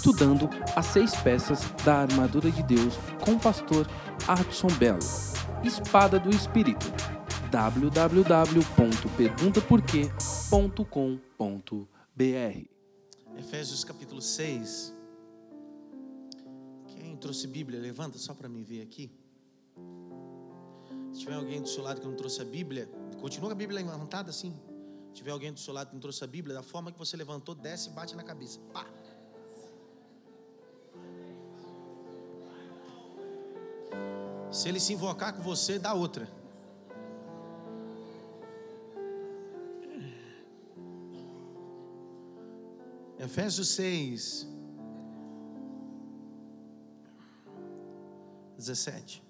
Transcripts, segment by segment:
estudando as seis peças da armadura de Deus com o pastor Adson Belo. Espada do Espírito. www.perguntaporquê.com.br Efésios capítulo 6. Quem trouxe Bíblia, levanta só para me ver aqui. Se tiver alguém do seu lado que não trouxe a Bíblia, continua com a Bíblia levantada assim. Se tiver alguém do seu lado que não trouxe a Bíblia, da forma que você levantou, desce e bate na cabeça. Pá! Se ele se invocar com você, dá outra. Efésios 6, 17.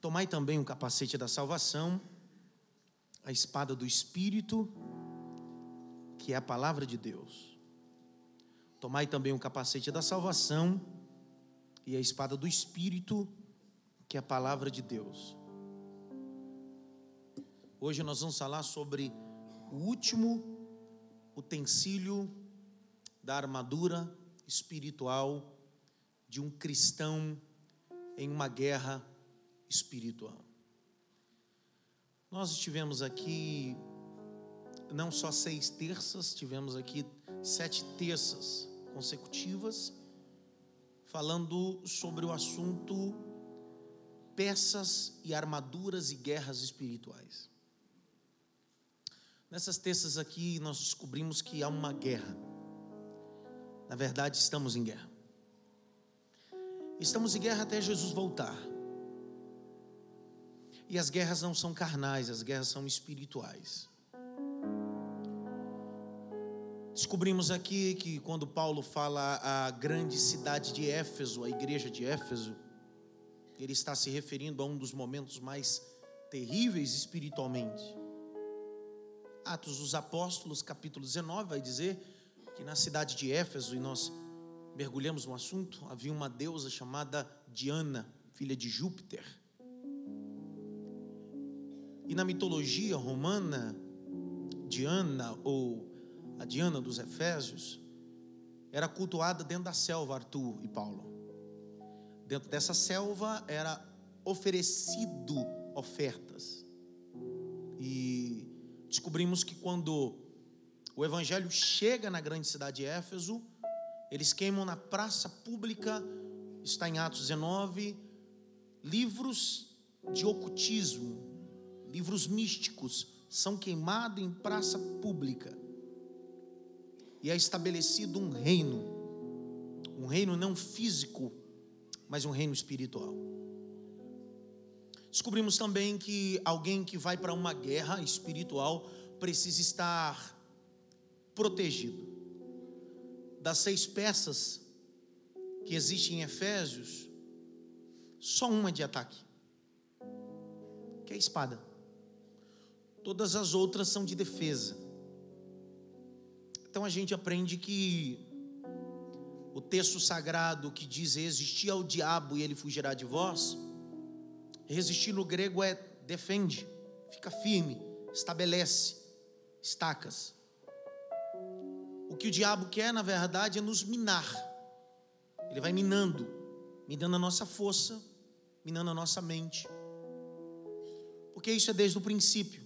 Tomai também o capacete da salvação, a espada do Espírito, que é a palavra de Deus. Tomai também o capacete da salvação e a espada do Espírito, que é a palavra de Deus. Hoje nós vamos falar sobre o último utensílio da armadura espiritual de um cristão em uma guerra espiritual. Nós estivemos aqui não só seis terças, tivemos aqui sete terças consecutivas falando sobre o assunto peças e armaduras e guerras espirituais. Nessas terças aqui nós descobrimos que há uma guerra. Na verdade, estamos em guerra. Estamos em guerra até Jesus voltar. E as guerras não são carnais, as guerras são espirituais. Descobrimos aqui que quando Paulo fala a grande cidade de Éfeso, a igreja de Éfeso, ele está se referindo a um dos momentos mais terríveis espiritualmente. Atos dos Apóstolos, capítulo 19, vai dizer que na cidade de Éfeso, e nós mergulhamos no assunto, havia uma deusa chamada Diana, filha de Júpiter. E na mitologia romana, Diana ou a Diana dos Efésios, era cultuada dentro da selva, Arthur e Paulo. Dentro dessa selva era oferecido ofertas. E descobrimos que quando o evangelho chega na grande cidade de Éfeso, eles queimam na praça pública, está em Atos 19, livros de ocultismo, livros místicos, são queimados em praça pública e é estabelecido um reino, um reino não físico, mas um reino espiritual. Descobrimos também que alguém que vai para uma guerra espiritual precisa estar protegido. Das seis peças que existem em Efésios, só uma de ataque, que é a espada. Todas as outras são de defesa. Então a gente aprende que o texto sagrado que diz resistir ao diabo e ele fugirá de vós, resistir no grego é defende, fica firme, estabelece, estacas. O que o diabo quer, na verdade, é nos minar. Ele vai minando, minando a nossa força, minando a nossa mente. Porque isso é desde o princípio.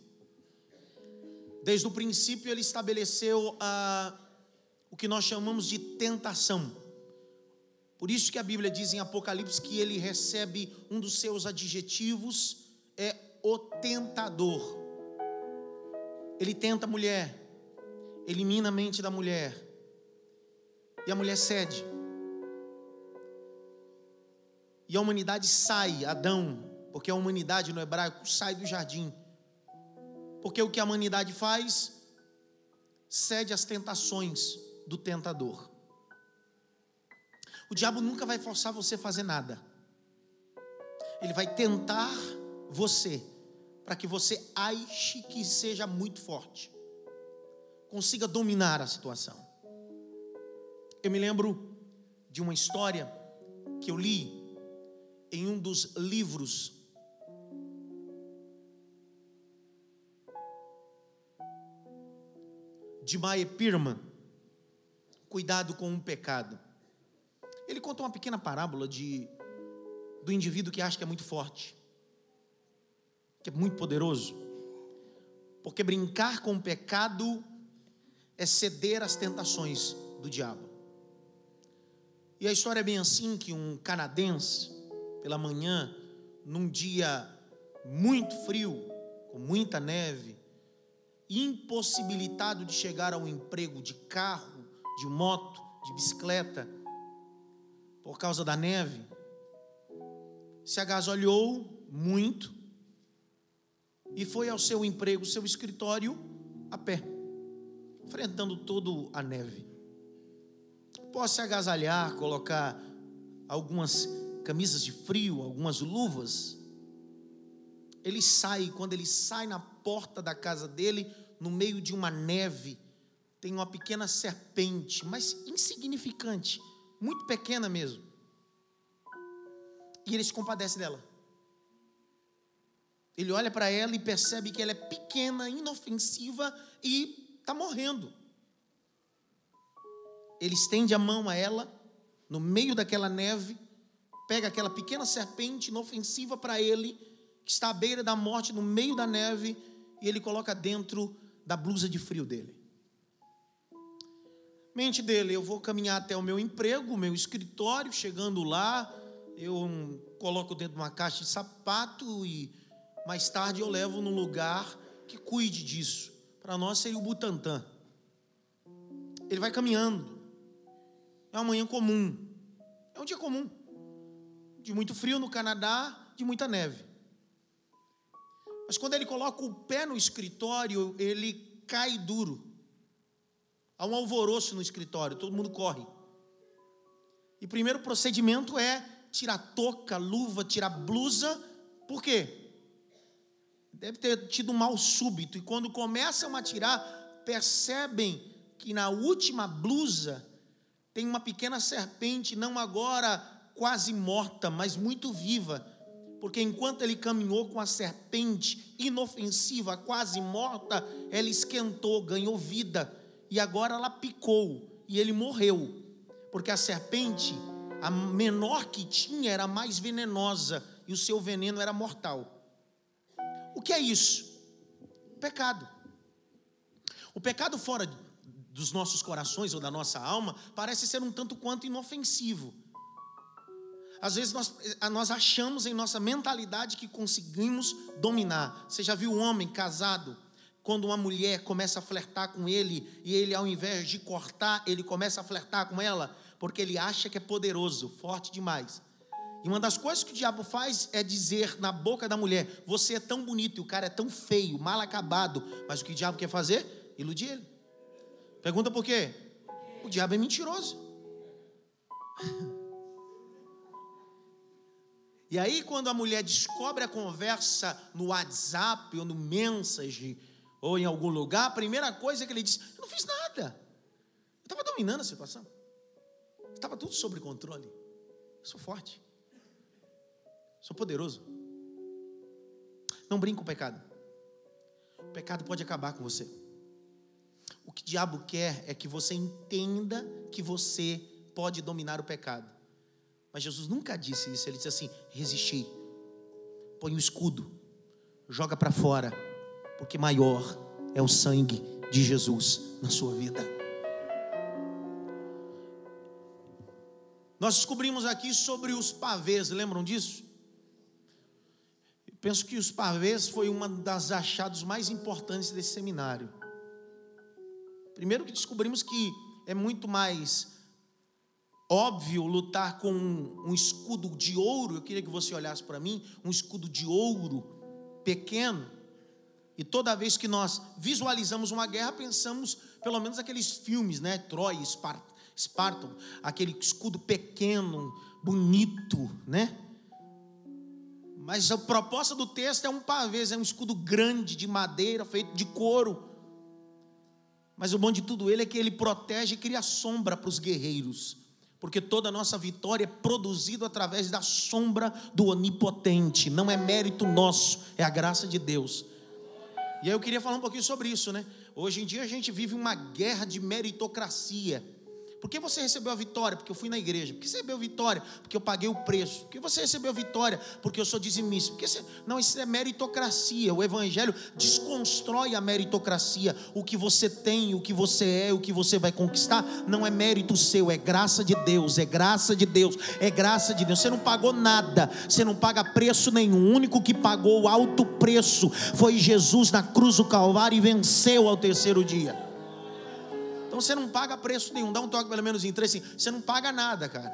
Desde o princípio, ele estabeleceu ah, o que nós chamamos de tentação. Por isso que a Bíblia diz em Apocalipse que ele recebe um dos seus adjetivos, é o tentador. Ele tenta a mulher, elimina a mente da mulher, e a mulher cede. E a humanidade sai, Adão, porque a humanidade no hebraico sai do jardim porque o que a humanidade faz cede às tentações do tentador. O diabo nunca vai forçar você a fazer nada. Ele vai tentar você para que você ache que seja muito forte, consiga dominar a situação. Eu me lembro de uma história que eu li em um dos livros de Mae Pirman, cuidado com o pecado. Ele conta uma pequena parábola de do indivíduo que acha que é muito forte, que é muito poderoso. Porque brincar com o pecado é ceder às tentações do diabo. E a história é bem assim que um canadense, pela manhã, num dia muito frio, com muita neve, impossibilitado de chegar ao emprego de carro, de moto, de bicicleta, por causa da neve, se agasalhou muito e foi ao seu emprego, seu escritório, a pé, enfrentando toda a neve. Pode se agasalhar, colocar algumas camisas de frio, algumas luvas. Ele sai, quando ele sai na porta da casa dele, no meio de uma neve, tem uma pequena serpente, mas insignificante, muito pequena mesmo. E ele se compadece dela. Ele olha para ela e percebe que ela é pequena, inofensiva e está morrendo. Ele estende a mão a ela, no meio daquela neve, pega aquela pequena serpente inofensiva para ele, que está à beira da morte, no meio da neve, e ele coloca dentro da blusa de frio dele. Mente dele, eu vou caminhar até o meu emprego, meu escritório, chegando lá, eu coloco dentro de uma caixa de sapato e mais tarde eu levo num lugar que cuide disso. Para nós seria o Butantã. Ele vai caminhando. É uma manhã comum. É um dia comum. De muito frio no Canadá, de muita neve. Mas quando ele coloca o pé no escritório, ele cai duro. Há um alvoroço no escritório, todo mundo corre. E o primeiro procedimento é tirar touca, luva, tirar blusa. Por quê? Deve ter tido um mal súbito. E quando começam a tirar, percebem que na última blusa tem uma pequena serpente, não agora quase morta, mas muito viva, porque enquanto ele caminhou com a serpente inofensiva, quase morta, ela esquentou, ganhou vida, e agora ela picou, e ele morreu, porque a serpente, a menor que tinha, era mais venenosa, e o seu veneno era mortal. O que é isso? O pecado. O pecado fora dos nossos corações ou da nossa alma parece ser um tanto quanto inofensivo. Às vezes nós, eh, nós achamos em nossa mentalidade que conseguimos dominar. Você já viu um homem casado, quando uma mulher começa a flertar com ele, e ele, ao invés de cortar, ele começa a flertar com ela, porque ele acha que é poderoso, forte demais. E uma das coisas que o diabo faz é dizer na boca da mulher: Você é tão bonito e o cara é tão feio, mal acabado. Mas o que o diabo quer fazer? Iludir ele. Pergunta por quê? O diabo é mentiroso. E aí, quando a mulher descobre a conversa no WhatsApp ou no Message ou em algum lugar, a primeira coisa que ele diz: Eu não fiz nada. Eu estava dominando a situação. Estava tudo sob controle. Eu sou forte. Sou poderoso. Não brinque com o pecado. O pecado pode acabar com você. O que o diabo quer é que você entenda que você pode dominar o pecado. Mas Jesus nunca disse isso. Ele disse assim: resistir. Põe o escudo. Joga para fora. Porque maior é o sangue de Jesus na sua vida. Nós descobrimos aqui sobre os pavês, lembram disso? Penso que os pavês foi uma das achados mais importantes desse seminário. Primeiro que descobrimos que é muito mais óbvio lutar com um, escudo de ouro. Eu queria que você olhasse para mim, um escudo de ouro pequeno. E toda vez que nós visualizamos uma guerra, pensamos pelo menos aqueles filmes, né? Troia, Esparta, aquele escudo pequeno, bonito, né? Mas a proposta do texto é um pavês, é um escudo grande de madeira, feito de couro. Mas o bom de tudo ele é que ele protege e cria sombra para os guerreiros. Porque toda a nossa vitória é produzida através da sombra do onipotente. Não é mérito nosso, é a graça de Deus. E aí eu queria falar um pouquinho sobre isso, né? Hoje em dia a gente vive uma guerra de meritocracia. Por que você recebeu a vitória? Porque eu fui na igreja. Por que você recebeu vitória? Porque eu paguei o preço. Por que você recebeu vitória? Porque eu sou dizimista. Porque você... Não, isso é meritocracia. O Evangelho desconstrói a meritocracia. O que você tem, o que você é, o que você vai conquistar, não é mérito seu, é graça de Deus. É graça de Deus. É graça de Deus. Você não pagou nada. Você não paga preço nenhum. O único que pagou alto preço foi Jesus na cruz do Calvário e venceu ao terceiro dia. Então você não paga preço nenhum. Dá um toque pelo menos em três, assim. Você não paga nada, cara.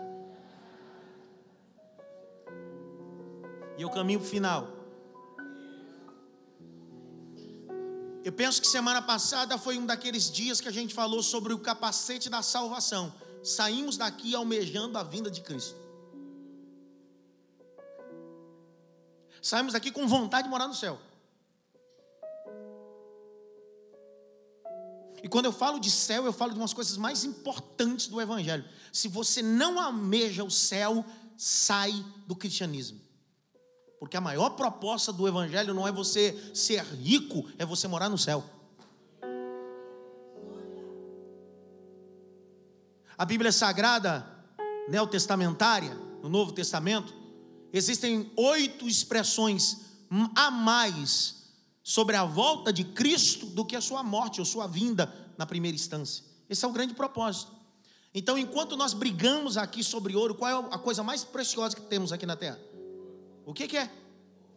E o caminho final. Eu penso que semana passada foi um daqueles dias que a gente falou sobre o capacete da salvação. Saímos daqui almejando a vinda de Cristo. Saímos daqui com vontade de morar no céu. E quando eu falo de céu, eu falo de umas coisas mais importantes do Evangelho. Se você não almeja o céu, sai do cristianismo. Porque a maior proposta do Evangelho não é você ser rico, é você morar no céu. A Bíblia Sagrada, neotestamentária, no Novo Testamento, existem oito expressões a mais sobre a volta de Cristo do que a sua morte ou sua vinda na primeira instância. Esse é o grande propósito. Então, enquanto nós brigamos aqui sobre ouro, qual é a coisa mais preciosa que temos aqui na terra? O que, que é?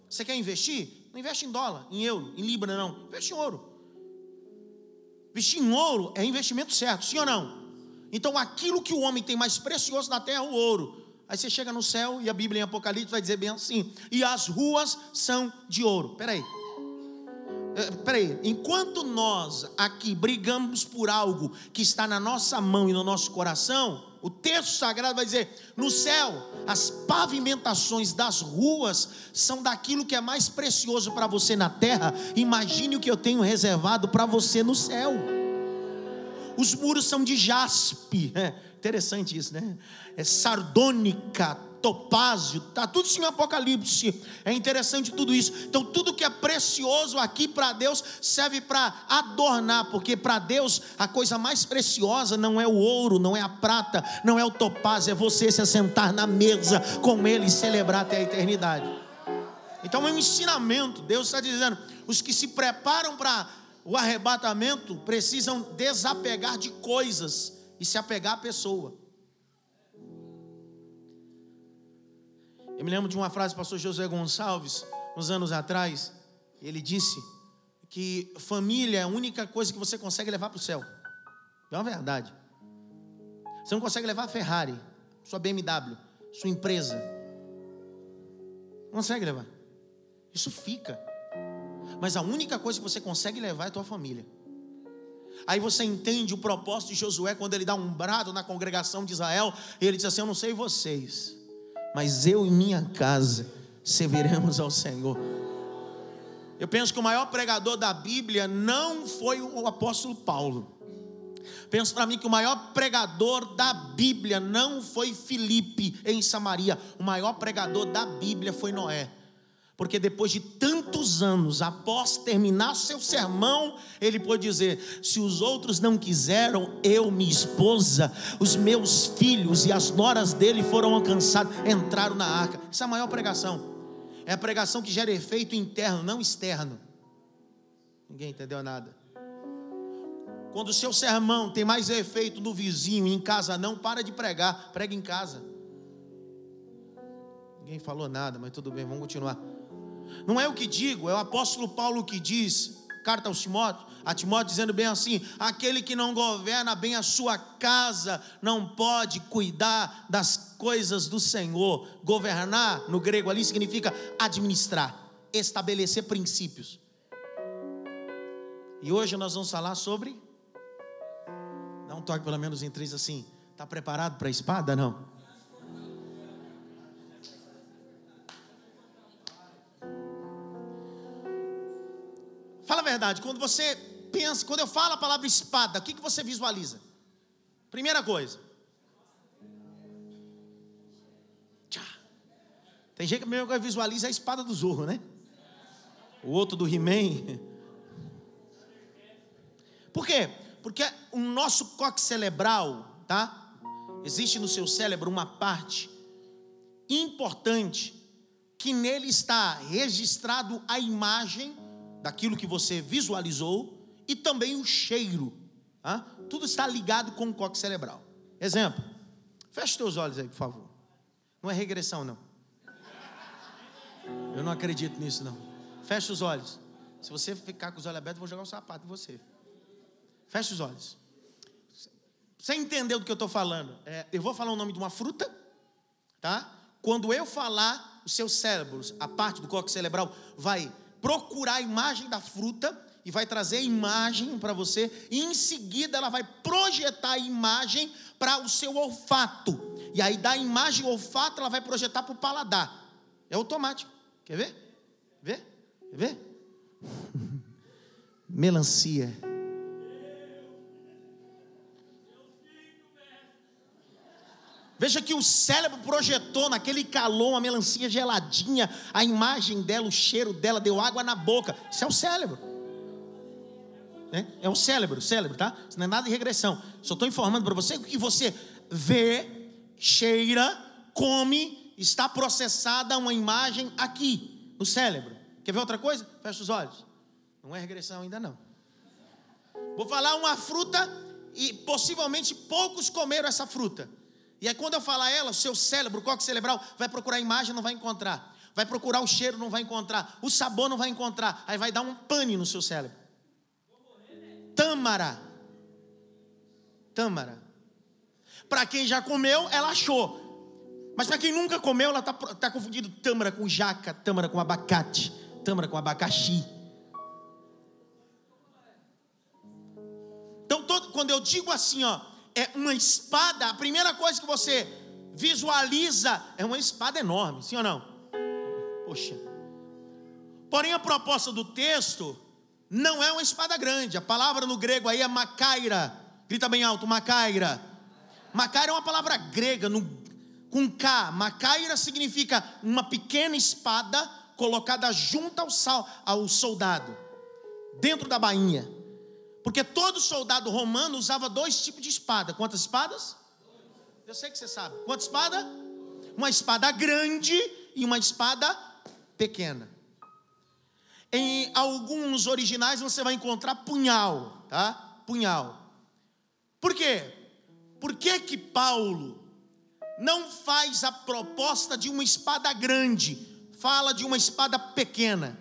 Você quer investir? Não investe em dólar, em euro, em libra, não. Investe em ouro. Investir em ouro é investimento certo, sim ou não? Então, aquilo que o homem tem mais precioso na terra é o ouro. Aí você chega no céu e a Bíblia em Apocalipse vai dizer bem assim: e as ruas são de ouro. Peraí, é, peraí, enquanto nós aqui brigamos por algo que está na nossa mão e no nosso coração, o texto sagrado vai dizer: no céu, as pavimentações das ruas são daquilo que é mais precioso para você na terra. Imagine o que eu tenho reservado para você no céu. Os muros são de jaspe, é, interessante isso, né? É sardônica, topázio, está tudo isso em Apocalipse. É interessante tudo isso. Então, tudo que é precioso aqui para Deus serve para adornar, porque para Deus a coisa mais preciosa não é o ouro, não é a prata, não é o topázio, é você se assentar na mesa com Ele e celebrar até a eternidade. Então, é um ensinamento. Deus está dizendo: os que se preparam para o arrebatamento precisam desapegar de coisas e se apegar à pessoa. Eu me lembro de uma frase do pastor José Gonçalves, uns anos atrás. Ele disse que família é a única coisa que você consegue levar para o céu. É uma verdade. Você não consegue levar a Ferrari, sua BMW, sua empresa. Não consegue levar. Isso fica. Mas a única coisa que você consegue levar é a tua família. Aí você entende o propósito de Josué quando ele dá um brado na congregação de Israel. E ele diz assim: Eu não sei vocês, mas eu e minha casa serviremos ao Senhor. Eu penso que o maior pregador da Bíblia não foi o apóstolo Paulo. Penso para mim que o maior pregador da Bíblia não foi Filipe em Samaria. O maior pregador da Bíblia foi Noé. Porque depois de tantos anos, após terminar seu sermão, ele pôde dizer: Se os outros não quiseram, eu, minha esposa, os meus filhos e as noras dele foram alcançados, entraram na arca. Essa é a maior pregação. É a pregação que gera efeito interno, não externo. Ninguém entendeu nada. Quando o seu sermão tem mais efeito no vizinho em casa não, para de pregar, prega em casa. Ninguém falou nada, mas tudo bem, vamos continuar. Não é o que digo, é o apóstolo Paulo que diz, carta aos Timóteo, a Timóteo dizendo bem assim: aquele que não governa bem a sua casa não pode cuidar das coisas do Senhor. Governar, no grego ali, significa administrar, estabelecer princípios. E hoje nós vamos falar sobre. Dá um toque pelo menos em três assim. Está preparado para a espada? Não. Fala a verdade, quando você pensa, quando eu falo a palavra espada, o que, que você visualiza? Primeira coisa. Tchá. Tem gente que mesmo visualiza a espada do Zorro, né? O outro do He-Man. Por quê? Porque o nosso coque cerebral, tá? existe no seu cérebro uma parte importante que nele está registrado a imagem daquilo que você visualizou e também o cheiro. Tá? Tudo está ligado com o coque cerebral. Exemplo, feche seus olhos aí, por favor. Não é regressão, não. Eu não acredito nisso, não. Feche os olhos. Se você ficar com os olhos abertos, eu vou jogar um sapato em você. Feche os olhos. Você entendeu do que eu estou falando? É, eu vou falar o nome de uma fruta, tá? Quando eu falar, os seus cérebros, a parte do coque cerebral, vai procurar a imagem da fruta e vai trazer a imagem para você, e em seguida ela vai projetar a imagem para o seu olfato. E aí da imagem olfato ela vai projetar para o paladar. É automático. Quer ver? Vê? Quer ver? Melancia. Veja que o cérebro projetou naquele calor, uma melancia geladinha, a imagem dela, o cheiro dela, deu água na boca. Isso é o cérebro. É, é o cérebro, cérebro, tá? Isso não é nada de regressão. Só estou informando para você que você vê, cheira, come, está processada uma imagem aqui, no cérebro. Quer ver outra coisa? Fecha os olhos. Não é regressão ainda não. Vou falar uma fruta e possivelmente poucos comeram essa fruta. E aí quando eu falar ela, o seu cérebro, o coque cerebral, vai procurar a imagem, não vai encontrar. Vai procurar o cheiro, não vai encontrar. O sabor não vai encontrar. Aí vai dar um pane no seu cérebro. Tâmara. Tâmara. Para quem já comeu, ela achou. Mas para quem nunca comeu, ela está tá confundindo tâmara com jaca, tâmara com abacate, tâmara com abacaxi. Então, todo, quando eu digo assim, ó, é uma espada, a primeira coisa que você visualiza é uma espada enorme, sim ou não? Poxa. Porém, a proposta do texto não é uma espada grande. A palavra no grego aí é macaira. Grita bem alto, macaira. Macaira é uma palavra grega, no, com K. Macaira significa uma pequena espada colocada junto ao, sal, ao soldado, dentro da bainha. Porque todo soldado romano usava dois tipos de espada. Quantas espadas? Eu sei que você sabe. Quantas espadas? Uma espada grande e uma espada pequena. Em alguns originais você vai encontrar punhal, tá? Punhal. Por quê? Por que que Paulo não faz a proposta de uma espada grande, fala de uma espada pequena?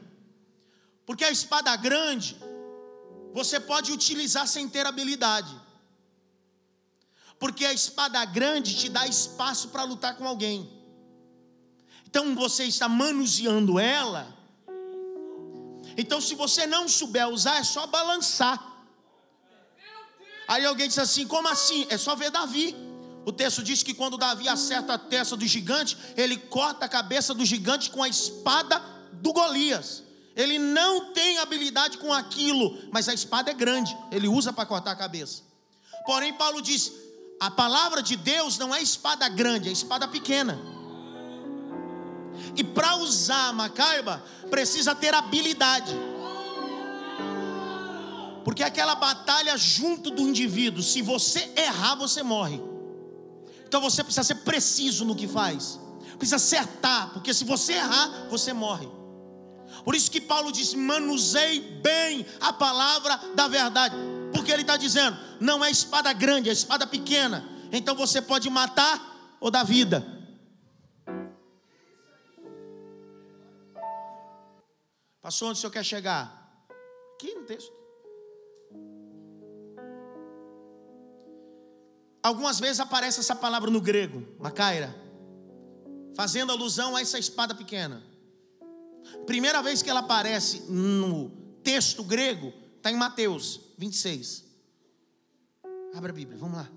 Porque a espada grande você pode utilizar sem ter habilidade. Porque a espada grande te dá espaço para lutar com alguém. Então você está manuseando ela. Então, se você não souber usar, é só balançar. Aí alguém diz assim: como assim? É só ver Davi. O texto diz que quando Davi acerta a testa do gigante, ele corta a cabeça do gigante com a espada do Golias. Ele não tem habilidade com aquilo, mas a espada é grande, ele usa para cortar a cabeça. Porém, Paulo diz: a palavra de Deus não é espada grande, é espada pequena. E para usar a macaiba, precisa ter habilidade. Porque aquela batalha junto do indivíduo, se você errar, você morre. Então você precisa ser preciso no que faz. Precisa acertar, porque se você errar, você morre. Por isso que Paulo diz: manusei bem a palavra da verdade. Porque ele está dizendo: não é espada grande, é espada pequena. Então você pode matar ou dar vida. Passou onde o senhor quer chegar? Aqui no texto. Algumas vezes aparece essa palavra no grego, macaira, fazendo alusão a essa espada pequena. Primeira vez que ela aparece no texto grego está em Mateus 26. Abra a Bíblia, vamos lá.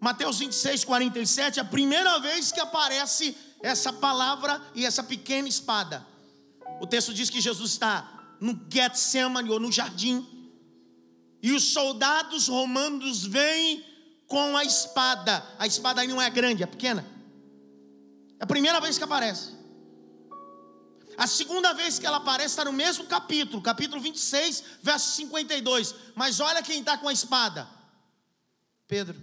Mateus 26, 47, a primeira vez que aparece essa palavra e essa pequena espada. O texto diz que Jesus está no Getsemane ou no jardim, e os soldados romanos vêm com a espada. A espada aí não é grande, é pequena. É a primeira vez que aparece. A segunda vez que ela aparece está no mesmo capítulo, capítulo 26, verso 52. Mas olha quem está com a espada: Pedro.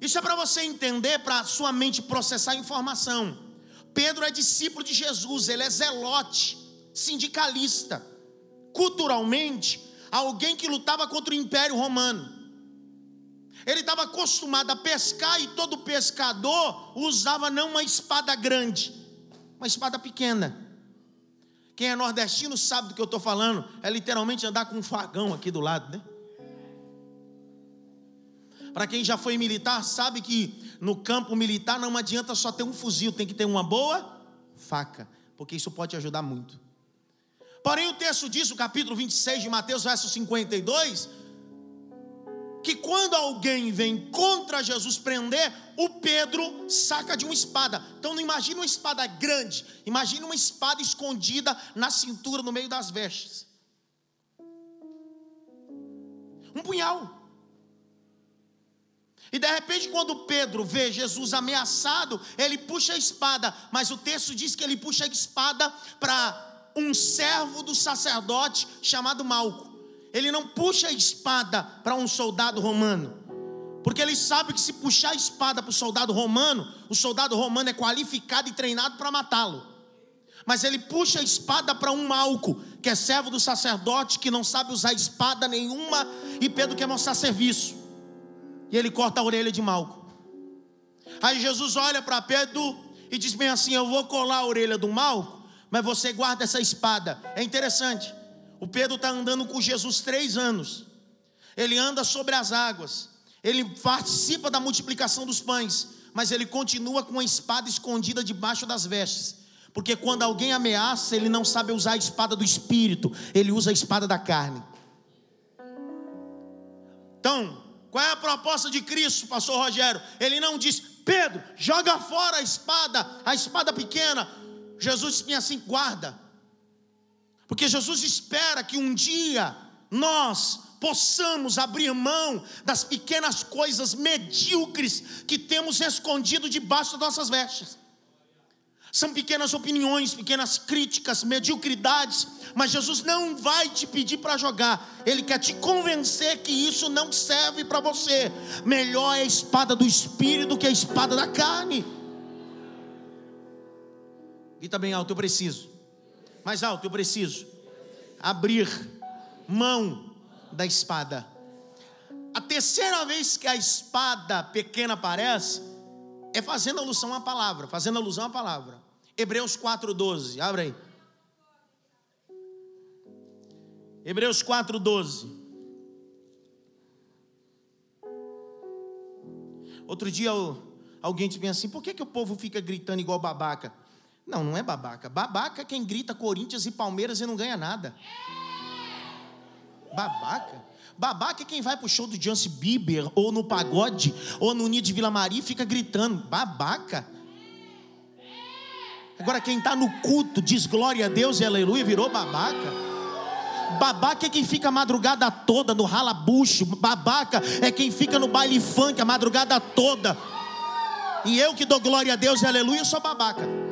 Isso é para você entender, para sua mente processar a informação. Pedro é discípulo de Jesus, ele é zelote, sindicalista, culturalmente, alguém que lutava contra o Império Romano. Ele estava acostumado a pescar e todo pescador usava não uma espada grande, uma espada pequena. Quem é nordestino sabe do que eu estou falando, é literalmente andar com um fagão aqui do lado, né? Para quem já foi militar, sabe que no campo militar não adianta só ter um fuzil, tem que ter uma boa faca, porque isso pode ajudar muito. Porém, o texto diz, o capítulo 26 de Mateus, verso 52, que quando alguém vem contra Jesus prender, o Pedro saca de uma espada. Então não imagine uma espada grande, imagine uma espada escondida na cintura, no meio das vestes. Um punhal. E de repente, quando Pedro vê Jesus ameaçado, ele puxa a espada, mas o texto diz que ele puxa a espada para um servo do sacerdote chamado Malco. Ele não puxa a espada para um soldado romano, porque ele sabe que se puxar a espada para o soldado romano, o soldado romano é qualificado e treinado para matá-lo. Mas ele puxa a espada para um malco, que é servo do sacerdote, que não sabe usar espada nenhuma, e Pedro quer mostrar serviço. E ele corta a orelha de Malco. Aí Jesus olha para Pedro e diz bem assim: Eu vou colar a orelha do Malco, mas você guarda essa espada. É interessante. O Pedro está andando com Jesus três anos. Ele anda sobre as águas. Ele participa da multiplicação dos pães. Mas ele continua com a espada escondida debaixo das vestes. Porque quando alguém ameaça, ele não sabe usar a espada do espírito, ele usa a espada da carne. Então, qual é a proposta de Cristo, pastor Rogério? Ele não diz, Pedro, joga fora a espada, a espada pequena. Jesus disse assim: guarda. Porque Jesus espera que um dia nós possamos abrir mão das pequenas coisas medíocres que temos escondido debaixo das nossas vestes. São pequenas opiniões, pequenas críticas, mediocridades, mas Jesus não vai te pedir para jogar, Ele quer te convencer que isso não serve para você. Melhor é a espada do espírito que a espada da carne. Grita bem alto, eu preciso. Mais alto, eu preciso. Abrir mão da espada. A terceira vez que a espada pequena aparece, é fazendo alusão à palavra, fazendo alusão à palavra. Hebreus 4,12, abre aí. Hebreus 4,12. Outro dia alguém disse assim: por que, que o povo fica gritando igual babaca? Não, não é babaca. Babaca é quem grita Corinthians e Palmeiras e não ganha nada. Babaca? Babaca é quem vai pro show do Justin Bieber, ou no pagode, ou no Ninho de Vila Maria e fica gritando. Babaca. Agora, quem está no culto diz glória a Deus e aleluia, virou babaca. Babaca é quem fica a madrugada toda no ralabucho. Babaca é quem fica no baile funk a madrugada toda. E eu que dou glória a Deus e aleluia, sou babaca.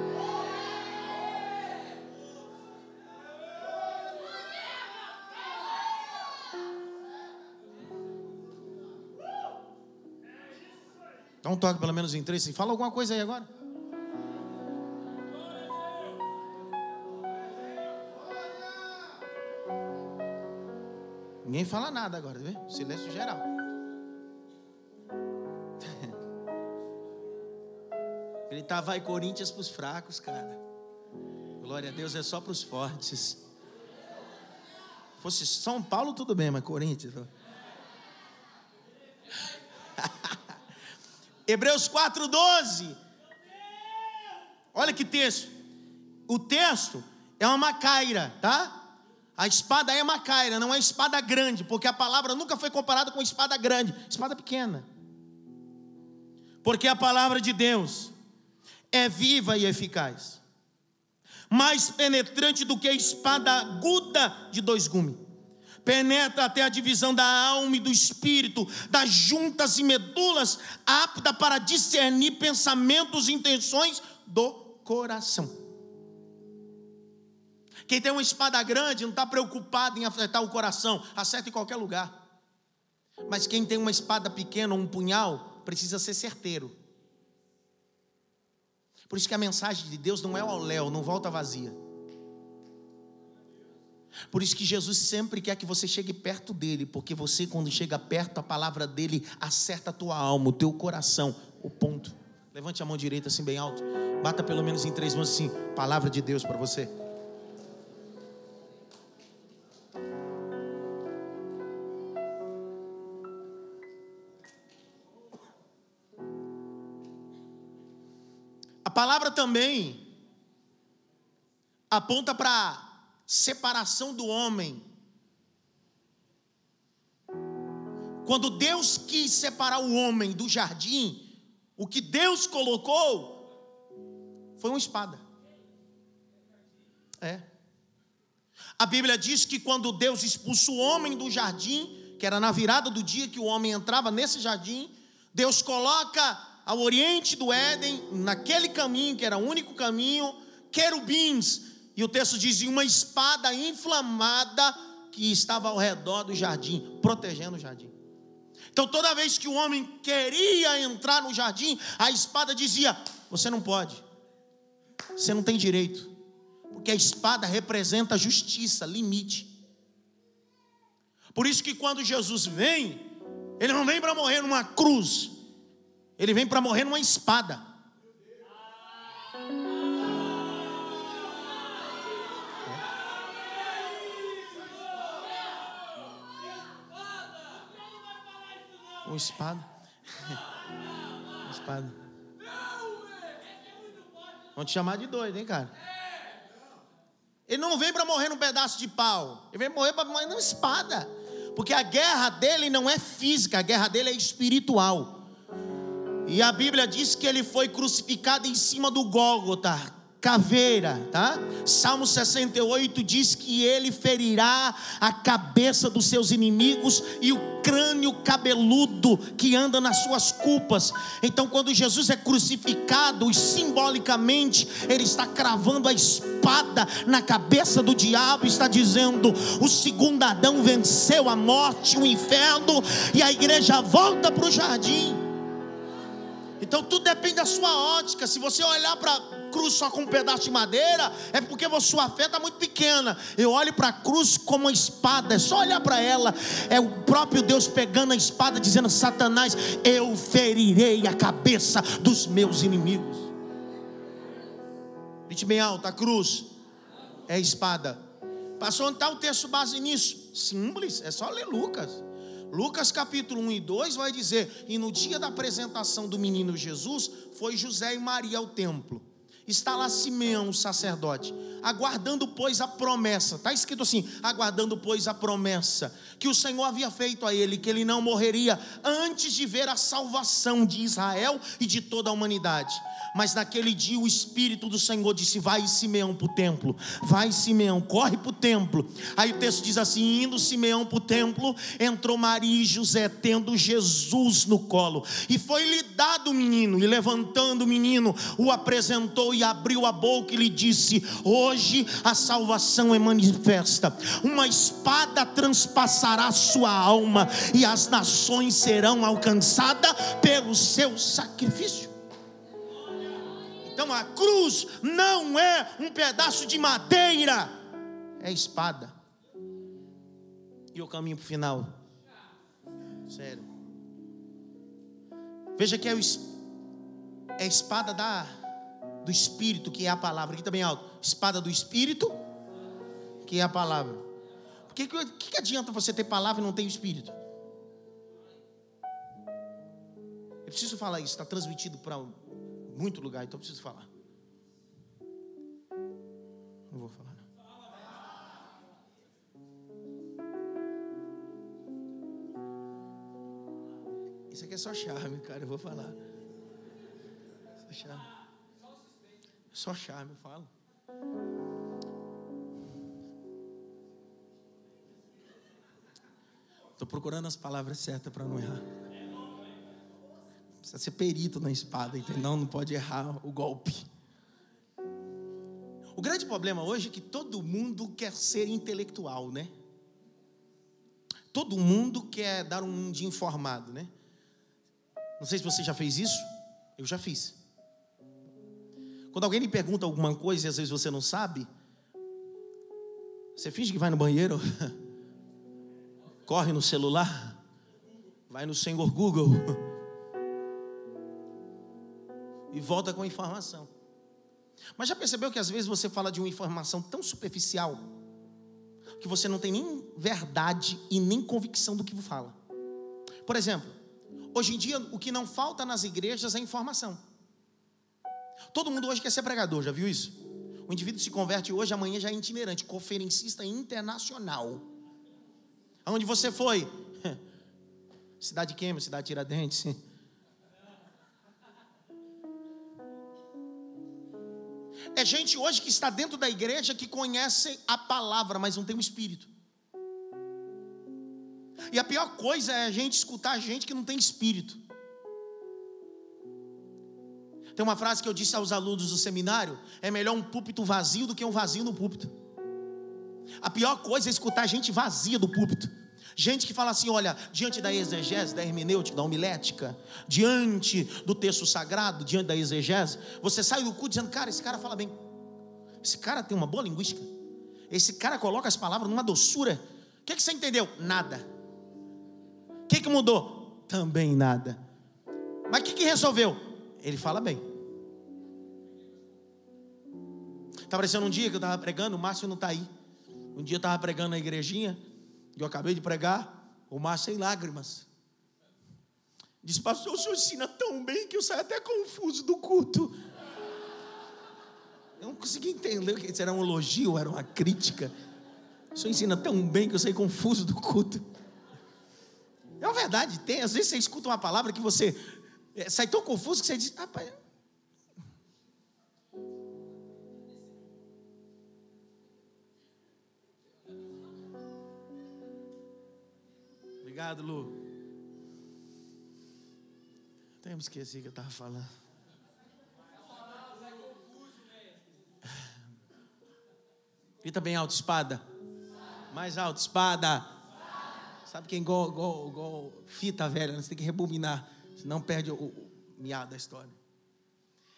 Dá um toque pelo menos em três. Fala alguma coisa aí agora. Ninguém fala nada agora, vê? Silêncio geral. Gritar vai Corinthians para os fracos, cara. Glória a Deus é só para os fortes. Fosse São Paulo, tudo bem, mas Corinthians. Hebreus 4,12. Olha que texto. O texto é uma macaira, tá? A espada é macaira, não é espada grande, porque a palavra nunca foi comparada com espada grande, espada pequena. Porque a palavra de Deus é viva e eficaz, mais penetrante do que a espada aguda de dois gumes penetra até a divisão da alma e do espírito, das juntas e medulas, apta para discernir pensamentos e intenções do coração. Quem tem uma espada grande não está preocupado em afetar o coração, acerta em qualquer lugar. Mas quem tem uma espada pequena ou um punhal, precisa ser certeiro. Por isso que a mensagem de Deus não é ao léu, não volta vazia. Por isso que Jesus sempre quer que você chegue perto dele, porque você, quando chega perto, a palavra dele acerta a tua alma, o teu coração, o ponto. Levante a mão direita assim bem alto, bata pelo menos em três mãos assim, palavra de Deus para você. A palavra também aponta para separação do homem. Quando Deus quis separar o homem do jardim, o que Deus colocou foi uma espada. É. A Bíblia diz que quando Deus expulsou o homem do jardim, que era na virada do dia que o homem entrava nesse jardim, Deus coloca ao oriente do Éden, naquele caminho que era o único caminho, querubins e o texto diz: uma espada inflamada que estava ao redor do jardim, protegendo o jardim. Então, toda vez que o homem queria entrar no jardim, a espada dizia: Você não pode, você não tem direito, porque a espada representa justiça, limite. Por isso que quando Jesus vem, ele não vem para morrer numa cruz, ele vem para morrer numa espada. Uma espada. Uma espada. Vão te chamar de doido, hein, cara? Ele não vem para morrer num pedaço de pau. Ele vem morrer para morrer numa espada. Porque a guerra dele não é física, a guerra dele é espiritual. E a Bíblia diz que ele foi crucificado em cima do Gólgota, caveira, tá? Salmo 68 diz que ele ferirá a cabeça dos seus inimigos e o crânio cabeludo que anda nas suas culpas. Então, quando Jesus é crucificado, simbolicamente, ele está cravando a espada na cabeça do diabo, está dizendo: o segundo Adão venceu a morte, o inferno, e a igreja volta para o jardim. Então tudo depende da sua ótica. Se você olhar para cruz só com um pedaço de madeira, é porque a sua fé está muito pequena. Eu olho para a cruz como uma espada, é só olhar para ela. É o próprio Deus pegando a espada, dizendo: Satanás, eu ferirei a cabeça dos meus inimigos. Grite bem alto: a cruz é a espada. Passou onde está o texto base nisso? Simples, é só ler Lucas. Lucas capítulo 1 e 2 vai dizer: E no dia da apresentação do menino Jesus, foi José e Maria ao templo está lá Simeão, o sacerdote, aguardando, pois, a promessa. Está escrito assim: aguardando, pois, a promessa que o Senhor havia feito a ele, que ele não morreria antes de ver a salvação de Israel e de toda a humanidade. Mas naquele dia o Espírito do Senhor disse: Vai, Simeão, para o templo. Vai, Simeão, corre para o templo. Aí o texto diz assim: Indo Simeão para o templo, entrou Maria e José, tendo Jesus no colo. E foi-lhe dado o menino, e levantando o menino, o apresentou e abriu a boca e lhe disse: Hoje a salvação é manifesta. Uma espada transpassará sua alma, e as nações serão alcançadas pelo seu sacrifício. Então a cruz não é um pedaço de madeira, é espada. E o caminho para o final. Sério. Veja que é, o, é a espada da, do Espírito, que é a palavra. Aqui também é alto. Espada do Espírito, que é a palavra. Por que, que, que adianta você ter palavra e não ter Espírito? Eu preciso falar isso, está transmitido para muito lugar, então preciso falar. Não vou falar. Isso aqui é só charme, cara. Eu vou falar. Só charme. Só charme, eu falo. Estou procurando as palavras certas para não errar. Precisa ser perito na espada, entendeu? Não pode errar o golpe. O grande problema hoje é que todo mundo quer ser intelectual, né? Todo mundo quer dar um de informado, né? Não sei se você já fez isso. Eu já fiz. Quando alguém lhe pergunta alguma coisa e às vezes você não sabe, você finge que vai no banheiro, corre no celular, vai no Senhor Google e volta com a informação. Mas já percebeu que às vezes você fala de uma informação tão superficial que você não tem nem verdade e nem convicção do que fala? Por exemplo, hoje em dia o que não falta nas igrejas é informação. Todo mundo hoje quer ser pregador, já viu isso? O indivíduo se converte hoje, amanhã já é itinerante, conferencista internacional. Aonde você foi? Cidade Queima, cidade Tiradentes. É gente hoje que está dentro da igreja que conhece a palavra, mas não tem o espírito. E a pior coisa é a gente escutar gente que não tem espírito. Tem uma frase que eu disse aos alunos do seminário: é melhor um púlpito vazio do que um vazio no púlpito. A pior coisa é escutar gente vazia do púlpito. Gente que fala assim: olha, diante da exegese, da hermenêutica, da homilética, diante do texto sagrado, diante da exegese, você sai do culto dizendo: cara, esse cara fala bem. Esse cara tem uma boa linguística. Esse cara coloca as palavras numa doçura. O que, que você entendeu? Nada. O que, que mudou? Também nada. Mas o que, que resolveu? Ele fala bem. Está parecendo um dia que eu estava pregando, o Márcio não está aí. Um dia eu estava pregando na igrejinha, e eu acabei de pregar, o Márcio sem lágrimas. Diz, pastor, o senhor ensina tão bem que eu saio até confuso do culto. Eu não consegui entender se era um elogio era uma crítica. O senhor ensina tão bem que eu saí confuso do culto. É uma verdade, tem. Às vezes você escuta uma palavra que você sai tão confuso que você diz, rapaz. Obrigado, Lu. Até me esqueci que eu estava falando. Grita bem alto, espada. Mais alto, espada. Sabe quem igual, igual, igual fita velha, né? você tem que rebobinar. Senão perde o, o miado da história.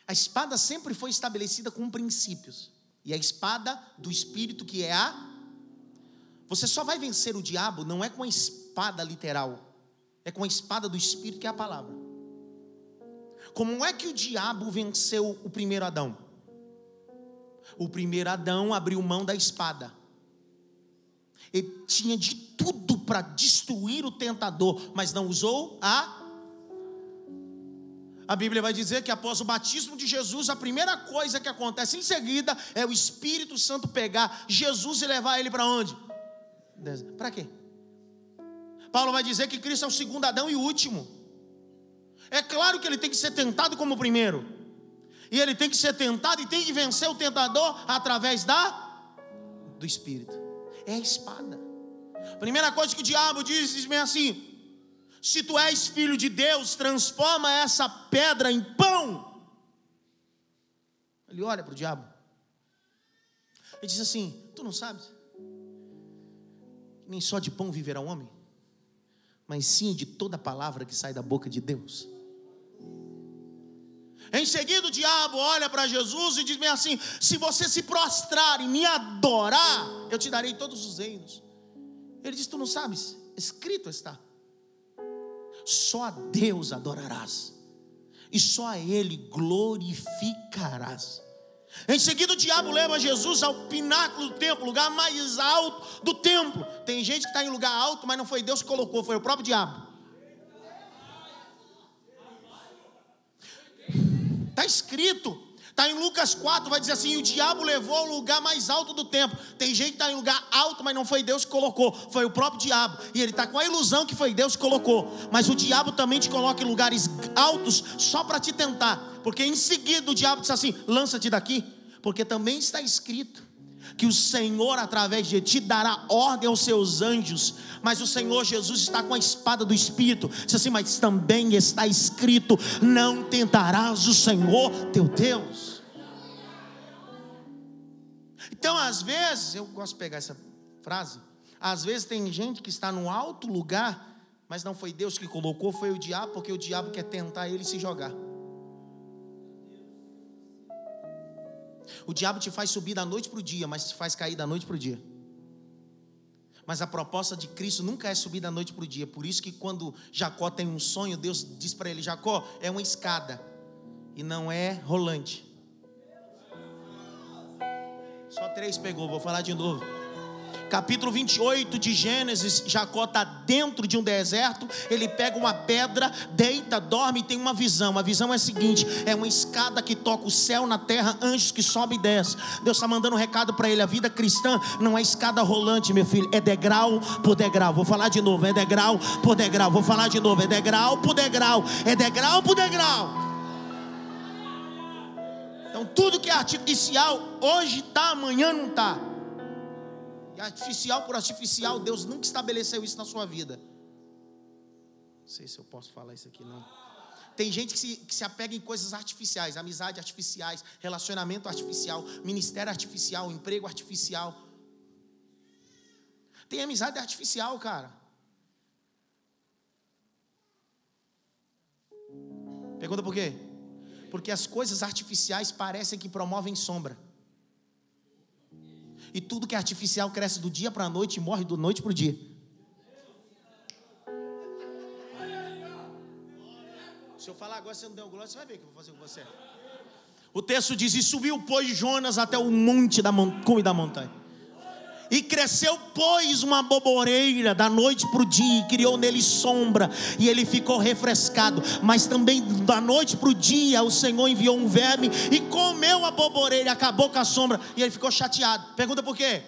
A espada sempre foi estabelecida com princípios. E a espada do Espírito, que é a. Você só vai vencer o diabo não é com a espada literal, é com a espada do Espírito, que é a palavra. Como é que o diabo venceu o primeiro Adão? O primeiro Adão abriu mão da espada. Ele tinha de tudo para destruir o tentador, mas não usou a a Bíblia vai dizer que após o batismo de Jesus, a primeira coisa que acontece em seguida é o Espírito Santo pegar Jesus e levar ele para onde? Para quê? Paulo vai dizer que Cristo é o segundo Adão e o último. É claro que ele tem que ser tentado como o primeiro. E ele tem que ser tentado e tem que vencer o tentador através da do Espírito. É a espada. Primeira coisa que o diabo diz, diz bem assim: se tu és filho de Deus, transforma essa pedra em pão. Ele olha para o diabo. Ele diz assim: Tu não sabes? Nem só de pão viverá o homem, mas sim de toda palavra que sai da boca de Deus. Em seguida, o diabo olha para Jesus e diz bem assim: Se você se prostrar e me adorar, eu te darei todos os reinos. Ele diz: Tu não sabes? Escrito está só a Deus adorarás, e só a Ele glorificarás. Em seguida, o diabo leva Jesus ao pináculo do templo, lugar mais alto do templo. Tem gente que está em lugar alto, mas não foi Deus que colocou, foi o próprio diabo. Está escrito Está em Lucas 4, vai dizer assim: o diabo levou ao lugar mais alto do templo. Tem gente que está em lugar alto, mas não foi Deus que colocou, foi o próprio diabo. E ele está com a ilusão que foi Deus que colocou. Mas o diabo também te coloca em lugares altos só para te tentar. Porque em seguida o diabo diz assim: lança-te daqui. Porque também está escrito que o Senhor, através de ti, dará ordem aos seus anjos. Mas o Senhor Jesus está com a espada do Espírito. Diz assim, mas também está escrito: não tentarás o Senhor teu Deus. Então, às vezes, eu gosto de pegar essa frase, Às vezes tem gente que está num alto lugar, mas não foi Deus que colocou, foi o diabo, porque o diabo quer tentar ele se jogar. O diabo te faz subir da noite para o dia, mas te faz cair da noite para o dia. Mas a proposta de Cristo nunca é subir da noite para o dia. Por isso que quando Jacó tem um sonho, Deus diz para ele: Jacó, é uma escada e não é rolante. Só três pegou, vou falar de novo capítulo 28 de Gênesis, Jacó está dentro de um deserto, ele pega uma pedra, deita, dorme e tem uma visão. A visão é a seguinte: é uma escada que toca o céu na terra, anjos que sobe e desce. Deus está mandando um recado para ele: a vida cristã não é escada rolante, meu filho, é degrau por degrau. Vou falar de novo: é degrau por degrau. Vou falar de novo: é degrau por degrau, é degrau por degrau. Então, tudo que é artificial, hoje está, amanhã não está. Artificial por artificial, Deus nunca estabeleceu isso na sua vida. Não sei se eu posso falar isso aqui, não. Tem gente que se, que se apega em coisas artificiais, amizade artificiais, relacionamento artificial, ministério artificial, emprego artificial. Tem amizade artificial, cara. Pergunta por quê? Porque as coisas artificiais parecem que promovem sombra. E tudo que é artificial cresce do dia para a noite e morre do noite para o dia. Se eu falar agora, você não deu glória, você vai ver o que eu vou fazer com você. O texto diz: E subiu, pois, Jonas até o monte da, cume da montanha. E cresceu, pois, uma boboreira da noite para o dia, e criou nele sombra, e ele ficou refrescado. Mas também da noite para o dia, o Senhor enviou um verme e comeu a boboreira, acabou com a sombra, e ele ficou chateado. Pergunta por quê?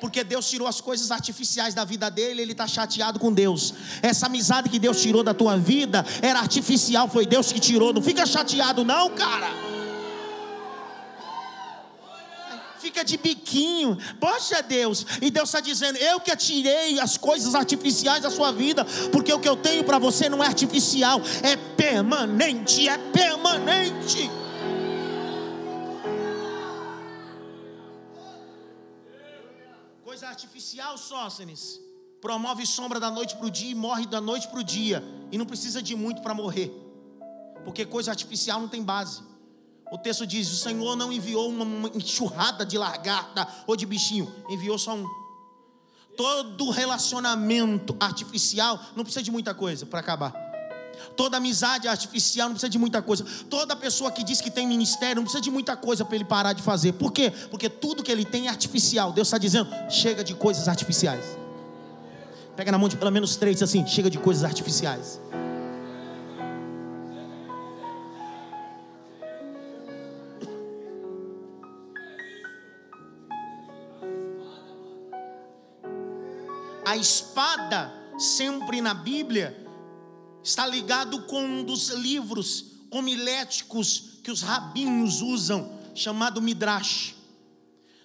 Porque Deus tirou as coisas artificiais da vida dele, ele está chateado com Deus. Essa amizade que Deus tirou da tua vida era artificial, foi Deus que tirou. Não fica chateado, não, cara. Fica de biquinho. Poxa Deus, e Deus está dizendo: Eu que tirei as coisas artificiais da sua vida, porque o que eu tenho para você não é artificial, é permanente, é permanente. Coisa artificial, Sócenes, promove sombra da noite para o dia e morre da noite para o dia, e não precisa de muito para morrer, porque coisa artificial não tem base. O texto diz: o Senhor não enviou uma enxurrada de lagarta ou de bichinho, enviou só um. Todo relacionamento artificial não precisa de muita coisa para acabar. Toda amizade artificial não precisa de muita coisa. Toda pessoa que diz que tem ministério não precisa de muita coisa para ele parar de fazer. Por quê? Porque tudo que ele tem é artificial. Deus está dizendo: chega de coisas artificiais. Pega na mão de pelo menos três assim: chega de coisas artificiais. A espada, sempre na Bíblia, está ligado com um dos livros homiléticos que os rabinhos usam, chamado Midrash.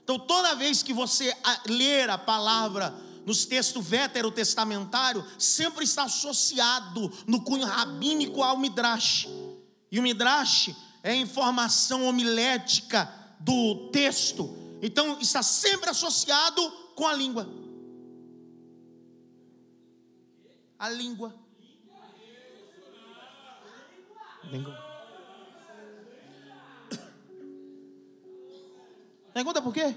Então, toda vez que você ler a palavra nos textos veterotestamentários, sempre está associado no cunho rabínico ao Midrash. E o Midrash é a informação homilética do texto. Então, está sempre associado com a língua. A língua. Língua. Pergunta por quê?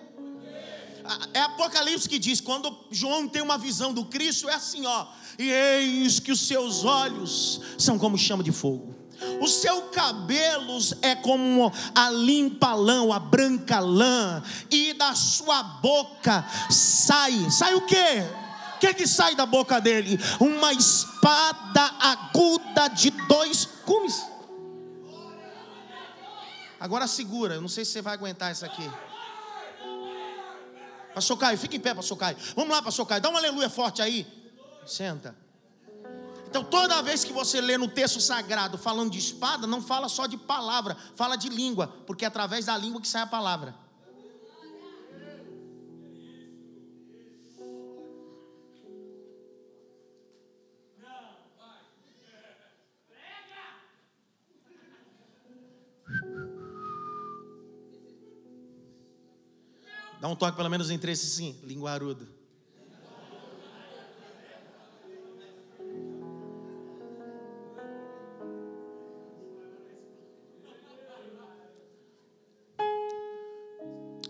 É Apocalipse que diz: quando João tem uma visão do Cristo, é assim, ó. E eis que os seus olhos são como chama de fogo. Os seus cabelos é como a limpa lã, a branca lã, e da sua boca sai, sai o quê? O que, que sai da boca dele? Uma espada aguda de dois cumes. Agora segura, eu não sei se você vai aguentar isso aqui. Pastor Caio, fica em pé, Pastor Caio. Vamos lá, Pastor Caio, dá uma aleluia forte aí. Senta. Então, toda vez que você lê no texto sagrado falando de espada, não fala só de palavra, fala de língua, porque é através da língua que sai a palavra. Dá um toque pelo menos em três, sim, linguarudo.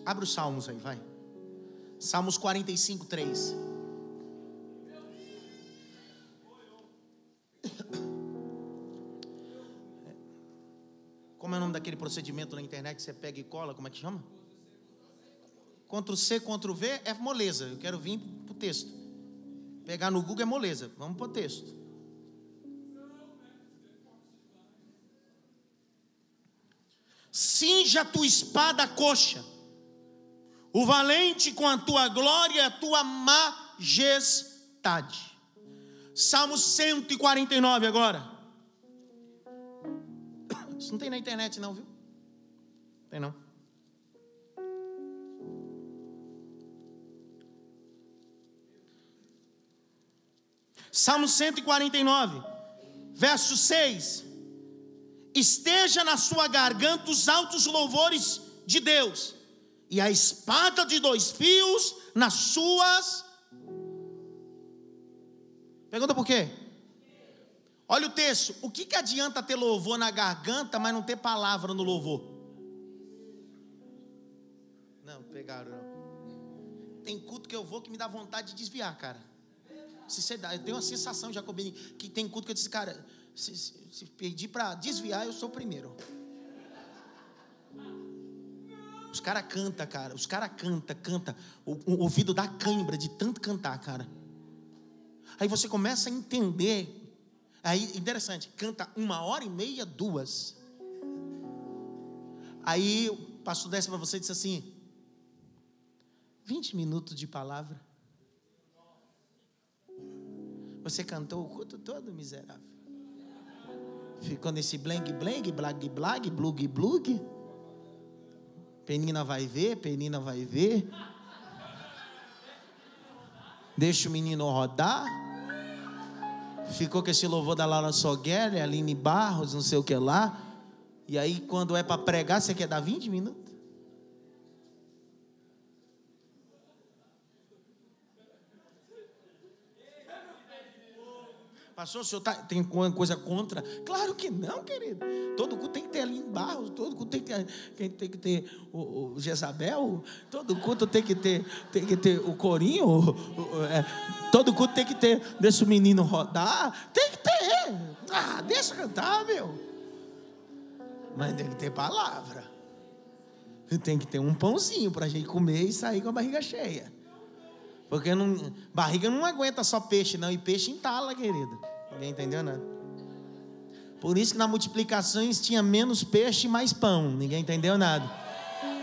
Abre os salmos aí, vai. Salmos 45, 3. Como é o nome daquele procedimento na internet que você pega e cola? Como é que chama? Ctrl C, Ctrl V é moleza. Eu quero vir para o texto. Pegar no Google é moleza. Vamos para o texto. Cinja a tua espada coxa, o valente com a tua glória a tua majestade. Salmo 149 agora. Isso não tem na internet, não, viu? Tem não. Salmo 149, verso 6. Esteja na sua garganta os altos louvores de Deus, e a espada de dois fios nas suas. Pergunta por quê? Olha o texto. O que, que adianta ter louvor na garganta, mas não ter palavra no louvor? Não, pegaram. Tem culto que eu vou que me dá vontade de desviar, cara. Sinceridade, eu tenho uma sensação, Jacobini, que tem culto que eu disse, cara, se, se, se pedir para desviar, eu sou o primeiro. Os caras cantam, cara. Os caras cantam, canta. O, o ouvido dá cãibra de tanto cantar, cara. Aí você começa a entender. Aí, interessante, canta uma hora e meia, duas. Aí o pastor desce para você e diz assim: 20 minutos de palavra. Você cantou o culto todo, miserável. Ficou nesse blang blang, blag blag, blug blug. Penina vai ver, Penina vai ver. Deixa o menino rodar. Ficou com esse louvor da Laura Soguer, Aline Barros, não sei o que lá. E aí, quando é para pregar, você quer dar 20 minutos? Pastor, o senhor tá, tem alguma coisa contra? Claro que não, querido. Todo culto tem que ter ali em barro, todo culto tem que ter, tem que ter o, o Jezabel, todo culto tem que ter, tem que ter o corinho, o, o, é, todo culto tem que ter, deixa o menino rodar, tem que ter. Ah, deixa cantar, meu. Mas tem que ter palavra. Tem que ter um pãozinho para a gente comer e sair com a barriga cheia. Porque não, barriga não aguenta só peixe, não. E peixe entala, querido. Ninguém entendeu nada. Por isso que na multiplicações tinha menos peixe e mais pão. Ninguém entendeu nada.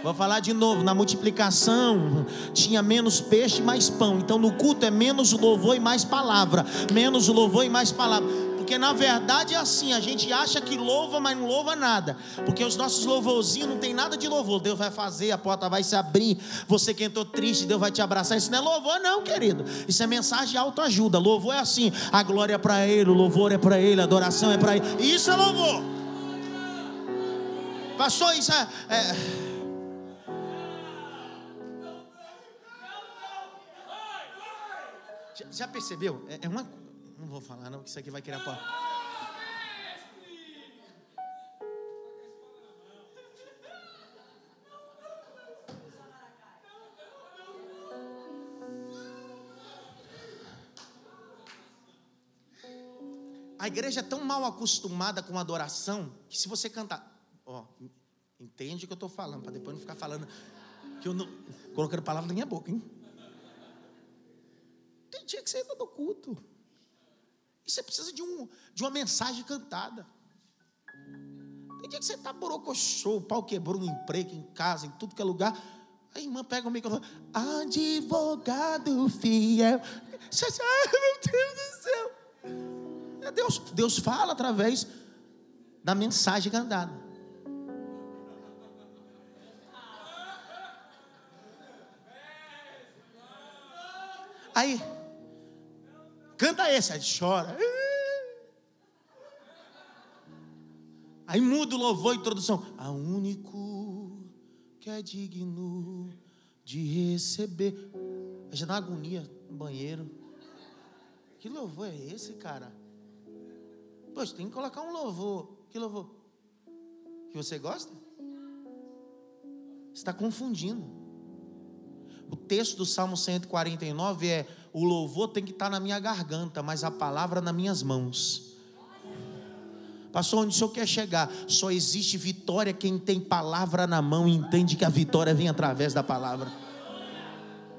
Vou falar de novo, na multiplicação tinha menos peixe e mais pão. Então no culto é menos louvor e mais palavra. Menos louvor e mais palavra. Porque na verdade é assim, a gente acha que louva, mas não louva nada. Porque os nossos louvorzinhos não tem nada de louvor. Deus vai fazer, a porta vai se abrir. Você que entrou triste, Deus vai te abraçar. Isso não é louvor, não, querido. Isso é mensagem de autoajuda. Louvor é assim: a glória é para Ele, o louvor é para Ele, a adoração é para Ele. Isso é louvor. Passou isso é, é... Já percebeu? É, é uma não vou falar não, que isso aqui vai criar pó. A igreja é tão mal acostumada com adoração que se você cantar, ó, entende o que eu estou falando, para depois não ficar falando que eu não colocando palavra na minha boca, hein? Tem dia que você entra no culto. E você precisa de, um, de uma mensagem cantada. Tem dia que você está borocochô, o pau quebrou no emprego, em casa, em tudo que é lugar. A irmã pega o microfone, advogado fiel. Você ai meu Deus do céu. É Deus, Deus fala através da mensagem cantada. Aí, Canta esse, aí chora. Aí muda o louvor e introdução. A único que é digno de receber. Já dá agonia no banheiro. Que louvor é esse, cara? Poxa, tem que colocar um louvor. Que louvor? Que você gosta? Você está confundindo. O texto do Salmo 149 é: o louvor tem que estar na minha garganta, mas a palavra nas minhas mãos. Pastor, onde o senhor quer chegar? Só existe vitória quem tem palavra na mão e entende que a vitória vem através da palavra.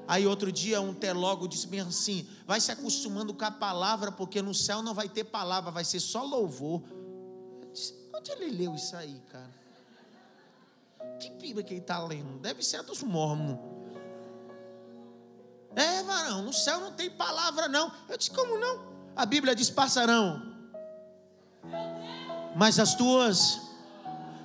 Aí outro dia um teólogo disse bem assim: vai se acostumando com a palavra, porque no céu não vai ter palavra, vai ser só louvor. Eu disse, onde ele leu isso aí, cara? Que Bíblia que ele está lendo? Deve ser a dos mormons. É, varão, no céu não tem palavra, não. Eu disse, como não? A Bíblia diz: passarão. Mas as tuas.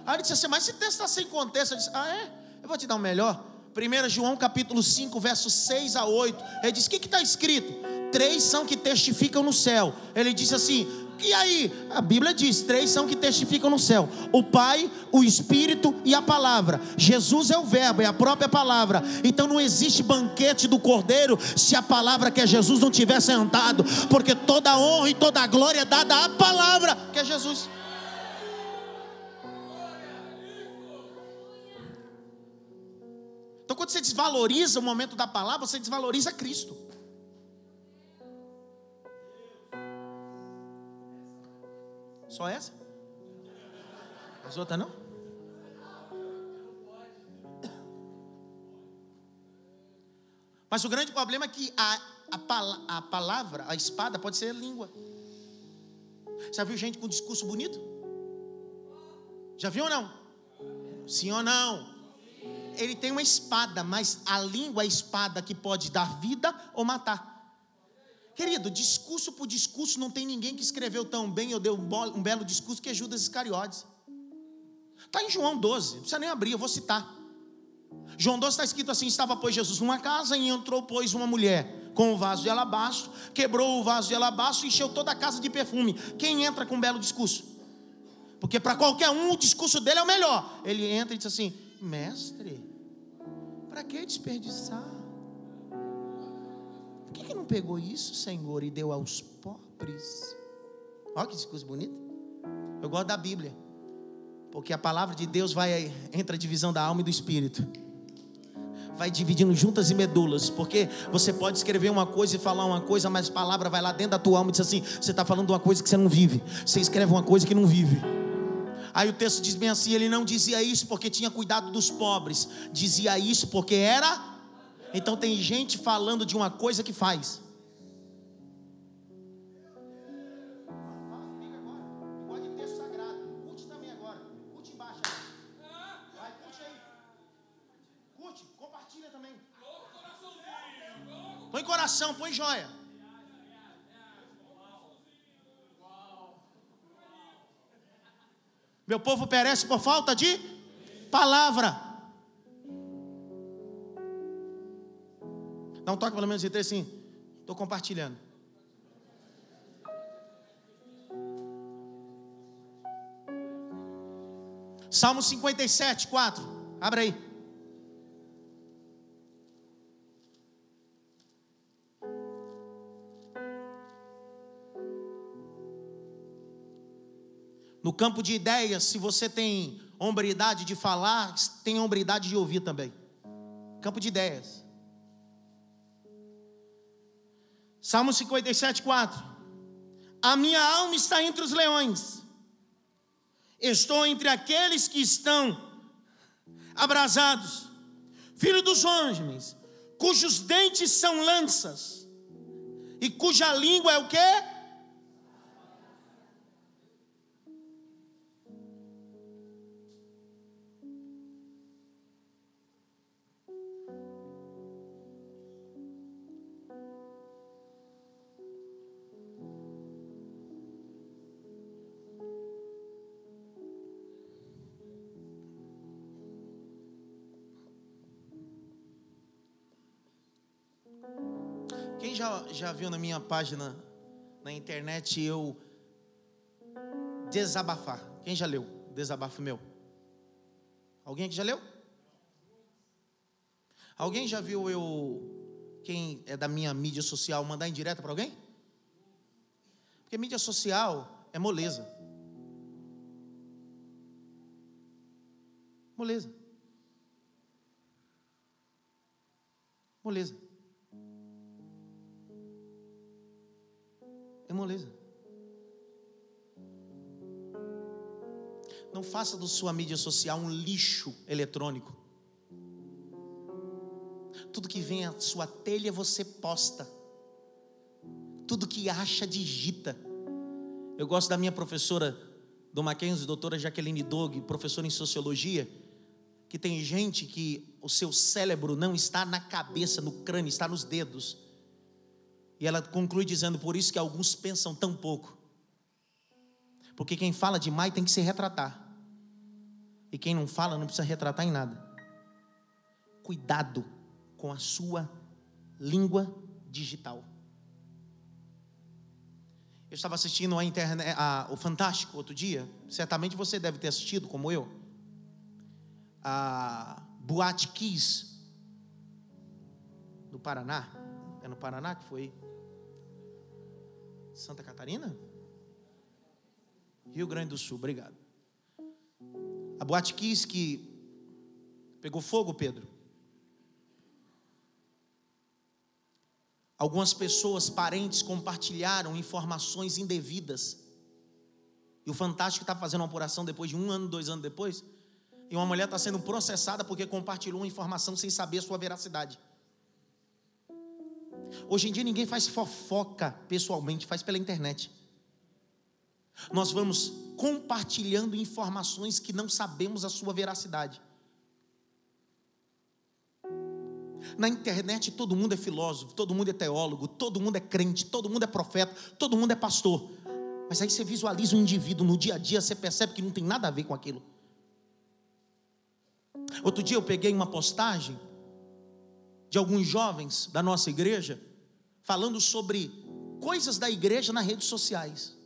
Aí ele disse assim: mas esse texto está sem contexto. Eu disse: ah, é? Eu vou te dar um melhor. 1 João capítulo 5, versos 6 a 8. Ele diz: o que está escrito? Três são que testificam no céu. Ele disse assim: e aí? A Bíblia diz: três são que testificam no céu: o Pai, o Espírito e a palavra. Jesus é o Verbo, é a própria palavra. Então não existe banquete do Cordeiro se a palavra que é Jesus não tiver sentado, porque toda honra e toda glória é dada à palavra que é Jesus. Então, quando você desvaloriza o momento da palavra, você desvaloriza Cristo. Só essa? As outras não? Mas o grande problema é que a, a, a palavra, a espada, pode ser língua. Já viu gente com discurso bonito? Já viu ou não? Sim ou não? ele tem uma espada, mas a língua é a espada que pode dar vida ou matar. Querido, discurso por discurso, não tem ninguém que escreveu tão bem ou deu um belo discurso que é Judas Iscariotes. Está em João 12, não precisa nem abrir, eu vou citar. João 12 está escrito assim: estava, pois, Jesus numa casa e entrou, pois, uma mulher com um vaso de alabastro, quebrou o vaso de alabastro e encheu toda a casa de perfume. Quem entra com um belo discurso? Porque para qualquer um o discurso dele é o melhor. Ele entra e diz assim: Mestre, para que desperdiçar? Que, que não pegou isso, Senhor, e deu aos pobres? Olha que discurso bonito. Eu gosto da Bíblia, porque a palavra de Deus vai entre a divisão da alma e do espírito. Vai dividindo juntas e medulas, porque você pode escrever uma coisa e falar uma coisa, mas a palavra vai lá dentro da tua alma e diz assim: você está falando uma coisa que você não vive, você escreve uma coisa que não vive. Aí o texto diz bem assim: ele não dizia isso porque tinha cuidado dos pobres, dizia isso porque era. Então tem gente falando de uma coisa que faz. Põe coração, põe joia. Meu povo perece por falta de palavra. Dá um toque pelo menos de três assim. Estou compartilhando. Salmo 57, 4. Abra aí. No campo de ideias, se você tem hombridade de falar, tem hombridade de ouvir também. Campo de ideias. Salmo 57, 4. A minha alma está entre os leões. Estou entre aqueles que estão abrasados. Filho dos homens, cujos dentes são lanças, e cuja língua é o que? Já, já viu na minha página na internet eu desabafar? Quem já leu? Desabafo meu. Alguém que já leu? Alguém já viu eu, quem é da minha mídia social, mandar em direto para alguém? Porque mídia social é moleza. Moleza. Moleza. É moleza. Não faça da sua mídia social um lixo eletrônico. Tudo que vem à sua telha você posta. Tudo que acha, digita. Eu gosto da minha professora do Mackenzie, doutora Jaqueline Dog, professora em sociologia, que tem gente que o seu cérebro não está na cabeça, no crânio, está nos dedos. E ela conclui dizendo: por isso que alguns pensam tão pouco. Porque quem fala demais tem que se retratar. E quem não fala não precisa retratar em nada. Cuidado com a sua língua digital. Eu estava assistindo a internet, a, o Fantástico outro dia. Certamente você deve ter assistido, como eu. A Boate Kiss, no Paraná. É no Paraná que foi? Santa Catarina? Rio Grande do Sul, obrigado. A boate quis que pegou fogo, Pedro. Algumas pessoas, parentes, compartilharam informações indevidas. E o Fantástico está fazendo uma apuração depois de um ano, dois anos depois. E uma mulher está sendo processada porque compartilhou uma informação sem saber a sua veracidade. Hoje em dia ninguém faz fofoca pessoalmente, faz pela internet. Nós vamos compartilhando informações que não sabemos a sua veracidade. Na internet todo mundo é filósofo, todo mundo é teólogo, todo mundo é crente, todo mundo é profeta, todo mundo é pastor. Mas aí você visualiza um indivíduo no dia a dia, você percebe que não tem nada a ver com aquilo. Outro dia eu peguei uma postagem de alguns jovens da nossa igreja falando sobre coisas da igreja nas redes sociais.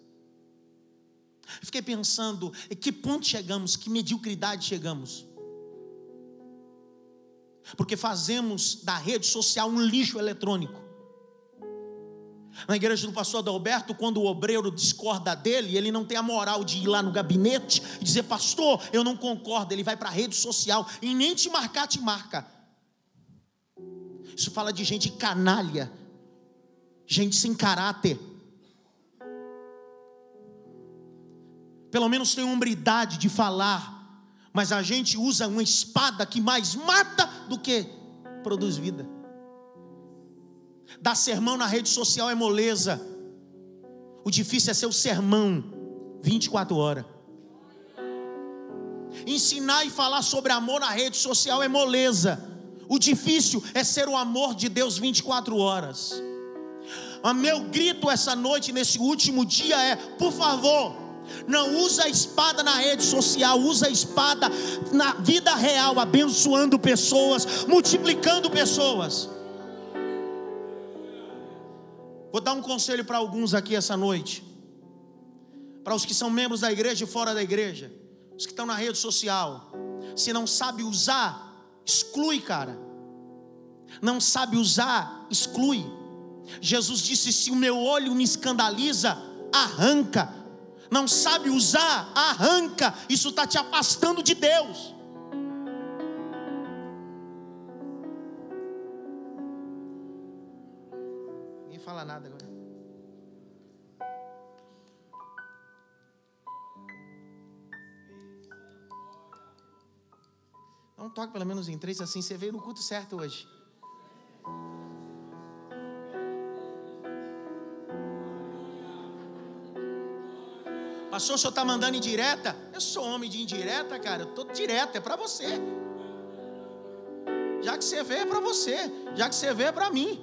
Fiquei pensando, em que ponto chegamos, que mediocridade chegamos. Porque fazemos da rede social um lixo eletrônico. Na igreja do pastor Adalberto, quando o obreiro discorda dele, ele não tem a moral de ir lá no gabinete e dizer, pastor, eu não concordo. Ele vai para a rede social e nem te marcar, te marca. Isso fala de gente canalha, gente sem caráter. Pelo menos tem hombridade de falar, mas a gente usa uma espada que mais mata do que produz vida. Dar sermão na rede social é moleza. O difícil é ser o sermão 24 horas. Ensinar e falar sobre amor na rede social é moleza. O difícil é ser o amor de Deus 24 horas. O meu grito essa noite, nesse último dia, é: por favor, não usa a espada na rede social, usa a espada na vida real, abençoando pessoas, multiplicando pessoas. Vou dar um conselho para alguns aqui essa noite. Para os que são membros da igreja e fora da igreja, os que estão na rede social. Se não sabe usar, exclui, cara. Não sabe usar, exclui. Jesus disse: Se o meu olho me escandaliza, arranca. Não sabe usar, arranca. Isso está te afastando de Deus. Ninguém fala nada agora. Dá um toque pelo menos em três, assim você veio no culto certo hoje. Pastor, o senhor está mandando indireta? Eu sou homem de indireta, cara. Eu estou direto, é para você. Já que você vê, é para você. Já que você vê, é para mim.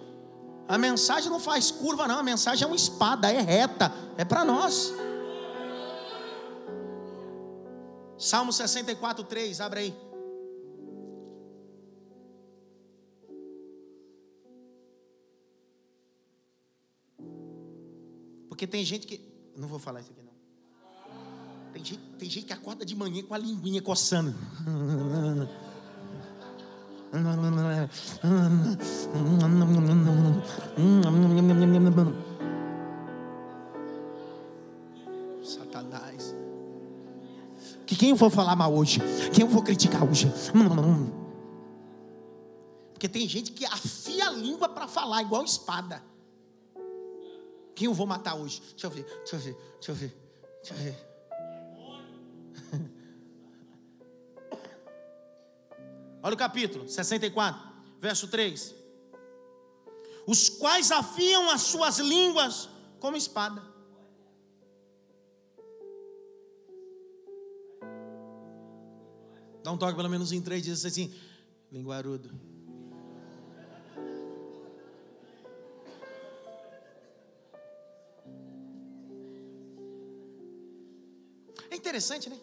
A mensagem não faz curva, não. A mensagem é uma espada, é reta. É para nós. Salmo 64, 3, abre aí. Porque tem gente que. Não vou falar isso aqui, não. Tem gente, tem gente que acorda de manhã com a linguinha coçando. Satanás. Que quem eu vou falar mal hoje? Quem eu vou criticar hoje? Porque tem gente que afia a língua para falar, igual espada. Quem eu vou matar hoje? Deixa eu ver, deixa eu ver, deixa eu ver, deixa eu ver. Olha o capítulo 64, verso 3. Os quais afiam as suas línguas como espada. Dá um toque pelo menos em três, diz assim: linguarudo. Interessante, né?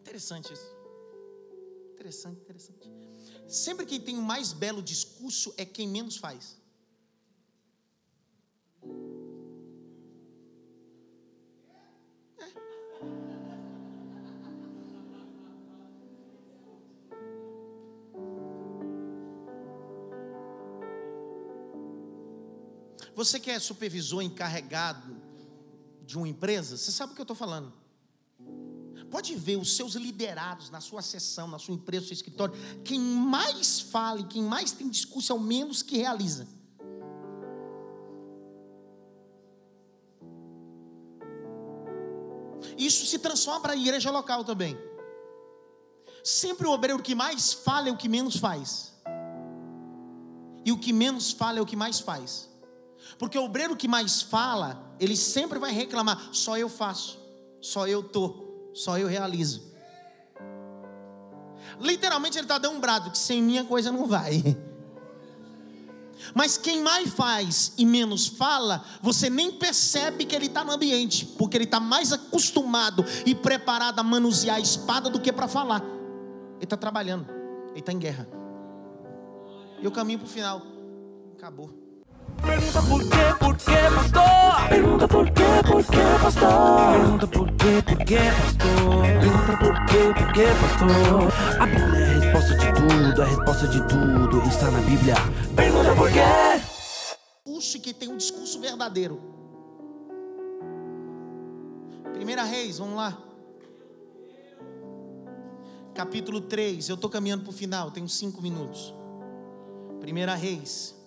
Interessante isso. Interessante, interessante. Sempre quem tem o mais belo discurso é quem menos faz. Você que é supervisor encarregado de uma empresa, você sabe o que eu estou falando. Pode ver os seus liderados na sua sessão, na sua empresa, no seu escritório. Quem mais fala e quem mais tem discurso é o menos que realiza. Isso se transforma para a igreja local também. Sempre o obreiro que mais fala é o que menos faz. E o que menos fala é o que mais faz. Porque o obreiro que mais fala, ele sempre vai reclamar: só eu faço, só eu estou só eu realizo. Literalmente ele está dando um brado que sem minha coisa não vai. Mas quem mais faz e menos fala, você nem percebe que ele está no ambiente, porque ele está mais acostumado e preparado a manusear a espada do que para falar. Ele está trabalhando, ele está em guerra. E eu caminho para o final. Acabou. Pergunta por quê, por quê, pastor? Pergunta por quê, por quê, pastor? Pergunta por quê, por quê, pastor? Pergunta por quê, por quê, pastor? A Bíblia é a resposta de tudo, a resposta de tudo está na Bíblia. Pergunta por quê? Puxe que tem um discurso verdadeiro. Primeira Reis, vamos lá. Capítulo 3, eu estou caminhando para o final, tenho cinco minutos. Primeira Reis.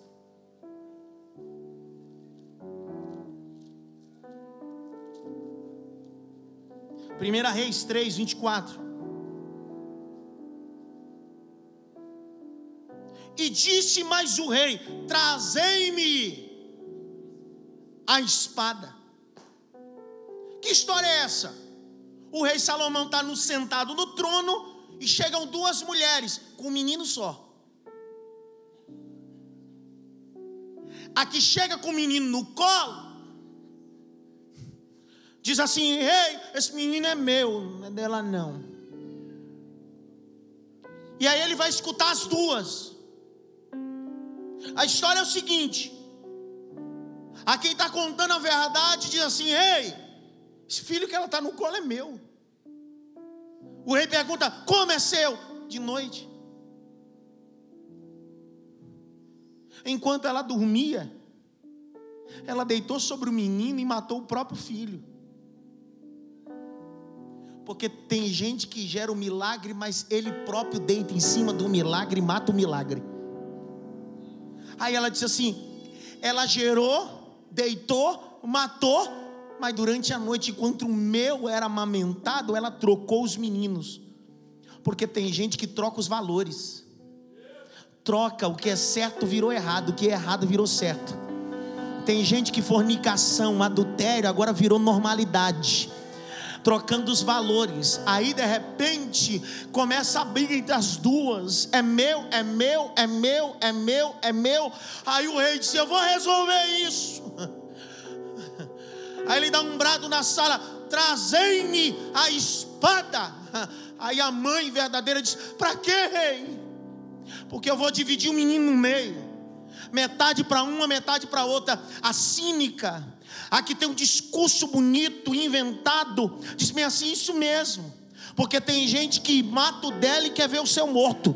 Primeira Reis 3, 24. E disse mais o rei: Trazei-me a espada. Que história é essa? O rei Salomão está sentado no trono e chegam duas mulheres com um menino só. A que chega com o menino no colo diz assim: Ei, esse menino é meu, não é dela não. E aí ele vai escutar as duas. A história é o seguinte: a quem está contando a verdade diz assim: Ei, esse filho que ela está no colo é meu. O rei pergunta: Como é seu? De noite. Enquanto ela dormia, ela deitou sobre o menino e matou o próprio filho. Porque tem gente que gera o um milagre, mas ele próprio deita em cima do milagre e mata o milagre. Aí ela disse assim: ela gerou, deitou, matou, mas durante a noite, enquanto o meu era amamentado, ela trocou os meninos. Porque tem gente que troca os valores. Troca o que é certo virou errado, o que é errado virou certo. Tem gente que fornicação, adultério agora virou normalidade trocando os valores. Aí de repente começa a briga entre as duas: é meu, é meu, é meu, é meu, é meu. Aí o rei disse: Eu vou resolver isso. Aí ele dá um brado na sala: Trazei-me a espada. Aí a mãe verdadeira diz: Para que, rei? Porque eu vou dividir o menino no meio metade para uma, metade para outra. A cínica a que tem um discurso bonito, inventado, diz bem assim: isso mesmo, porque tem gente que mata o dela e quer ver o seu morto.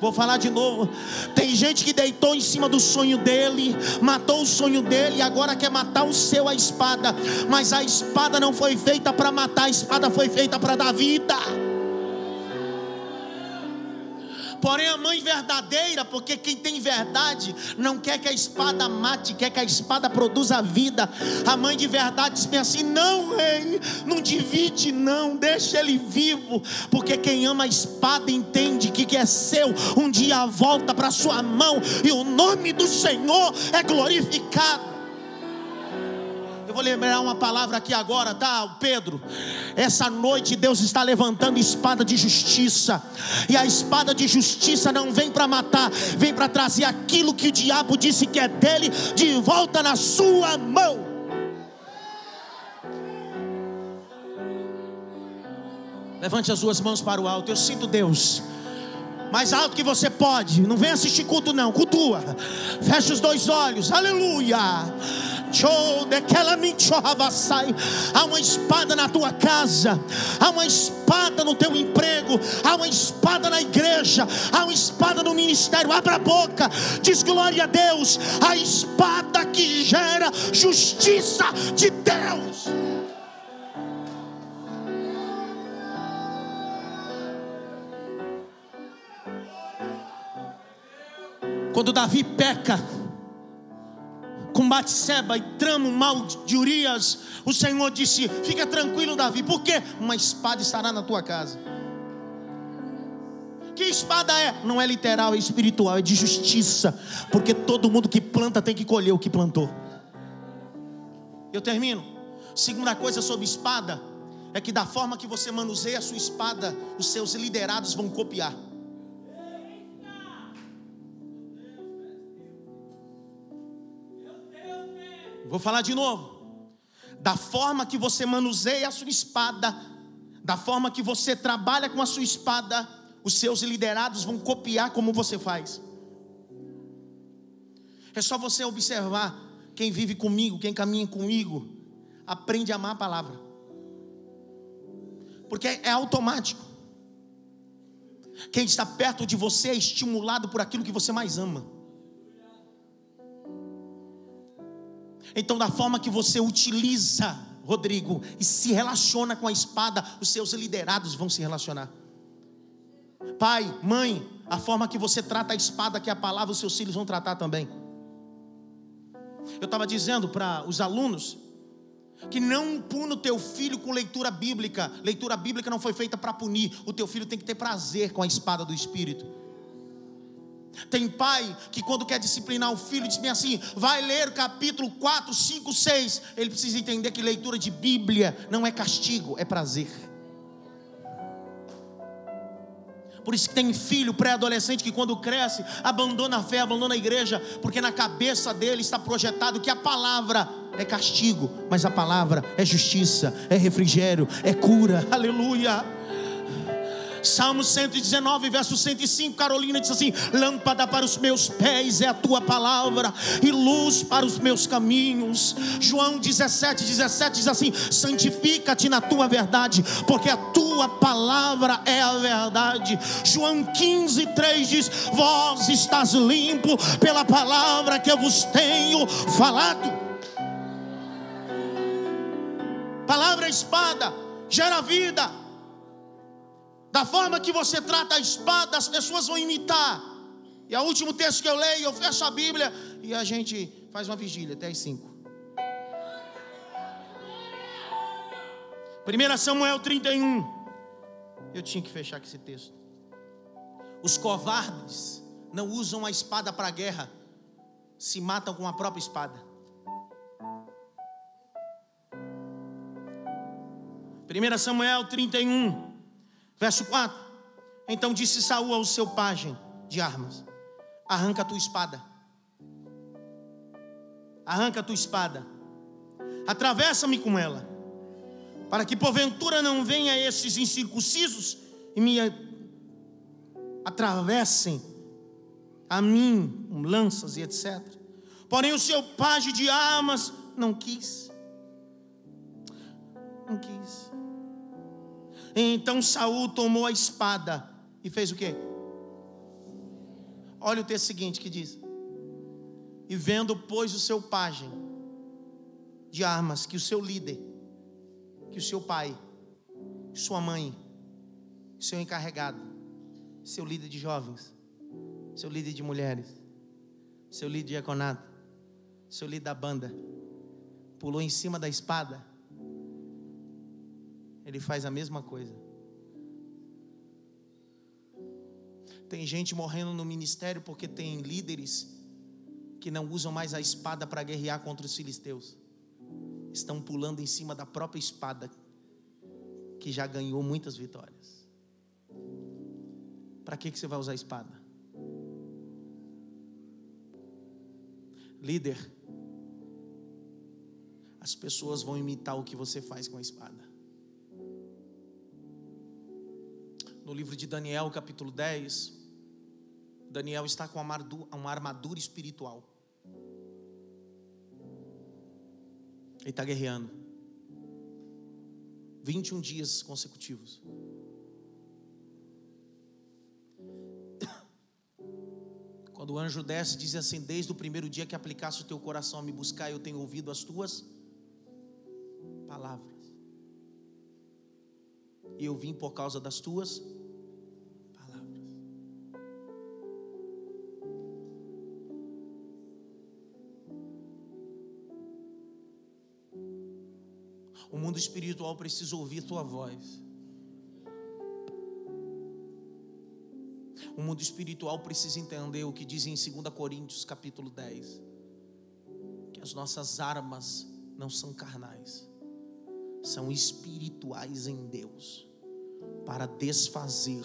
Vou falar de novo. Tem gente que deitou em cima do sonho dele, matou o sonho dele e agora quer matar o seu a espada. Mas a espada não foi feita para matar, a espada foi feita para dar vida. Porém, a mãe verdadeira, porque quem tem verdade não quer que a espada mate, quer que a espada produza vida. A mãe de verdade diz assim: não, rei, não divide, não, deixa ele vivo, porque quem ama a espada entende que que é seu, um dia volta para sua mão e o nome do Senhor é glorificado vou lembrar uma palavra aqui agora, tá, Pedro? Essa noite Deus está levantando espada de justiça, e a espada de justiça não vem para matar, vem para trazer aquilo que o diabo disse que é dele de volta na sua mão. Levante as duas mãos para o alto. Eu sinto Deus. Mais alto que você pode. Não vem assistir culto, não. Cultua. Feche os dois olhos. Aleluia. Há uma espada na tua casa, há uma espada no teu emprego, há uma espada na igreja, há uma espada no ministério. Abra a boca, diz glória a Deus. A espada que gera justiça de Deus. Quando Davi peca, com Batseba e trama o mal de Urias, o Senhor disse: Fica tranquilo, Davi, porque uma espada estará na tua casa. Que espada é? Não é literal, é espiritual, é de justiça, porque todo mundo que planta tem que colher o que plantou. Eu termino. Segunda coisa sobre espada é que da forma que você manuseia a sua espada, os seus liderados vão copiar. Vou falar de novo. Da forma que você manuseia a sua espada, da forma que você trabalha com a sua espada, os seus liderados vão copiar como você faz. É só você observar quem vive comigo, quem caminha comigo, aprende a amar a palavra. Porque é automático. Quem está perto de você é estimulado por aquilo que você mais ama. Então, da forma que você utiliza, Rodrigo, e se relaciona com a espada, os seus liderados vão se relacionar. Pai, mãe, a forma que você trata a espada, que é a palavra, os seus filhos vão tratar também. Eu estava dizendo para os alunos que não puna o teu filho com leitura bíblica. Leitura bíblica não foi feita para punir. O teu filho tem que ter prazer com a espada do Espírito. Tem pai que, quando quer disciplinar o filho, diz bem assim: vai ler capítulo 4, 5, 6. Ele precisa entender que leitura de Bíblia não é castigo, é prazer. Por isso que tem filho pré-adolescente que quando cresce, abandona a fé, abandona a igreja, porque na cabeça dele está projetado que a palavra é castigo, mas a palavra é justiça, é refrigério, é cura. Aleluia. Salmo 119, verso 105, Carolina diz assim: Lâmpada para os meus pés é a tua palavra, e luz para os meus caminhos. João 17, 17 diz assim: Santifica-te na tua verdade, porque a tua palavra é a verdade. João 15, 3 diz: Vós estás limpo pela palavra que eu vos tenho falado. Palavra espada gera vida. Da forma que você trata a espada, as pessoas vão imitar. E o último texto que eu leio, eu fecho a Bíblia e a gente faz uma vigília até as 5. 1 Samuel 31. Eu tinha que fechar com esse texto. Os covardes não usam a espada para a guerra, se matam com a própria espada. 1 Samuel 31. Verso 4: Então disse Saul ao seu pajem de armas: Arranca a tua espada. Arranca a tua espada. Atravessa-me com ela, para que porventura não venha esses incircuncisos e me atravessem a mim lanças e etc. Porém o seu pajem de armas não quis. Não quis. Então Saul tomou a espada e fez o quê? Olha o texto seguinte que diz: E vendo, pois, o seu pajem de armas, que o seu líder, que o seu pai, sua mãe, seu encarregado, seu líder de jovens, seu líder de mulheres, seu líder de diaconato, seu líder da banda, pulou em cima da espada, ele faz a mesma coisa. Tem gente morrendo no ministério porque tem líderes que não usam mais a espada para guerrear contra os filisteus. Estão pulando em cima da própria espada que já ganhou muitas vitórias. Para que, que você vai usar a espada? Líder, as pessoas vão imitar o que você faz com a espada. No livro de Daniel, capítulo 10, Daniel está com uma armadura espiritual. Ele está guerreando. 21 dias consecutivos. Quando o anjo desce, diz assim: Desde o primeiro dia que aplicaste o teu coração a me buscar, eu tenho ouvido as tuas palavras. E eu vim por causa das tuas O mundo espiritual precisa ouvir tua voz. O mundo espiritual precisa entender o que diz em 2 Coríntios capítulo 10. Que as nossas armas não são carnais, são espirituais em Deus, para desfazer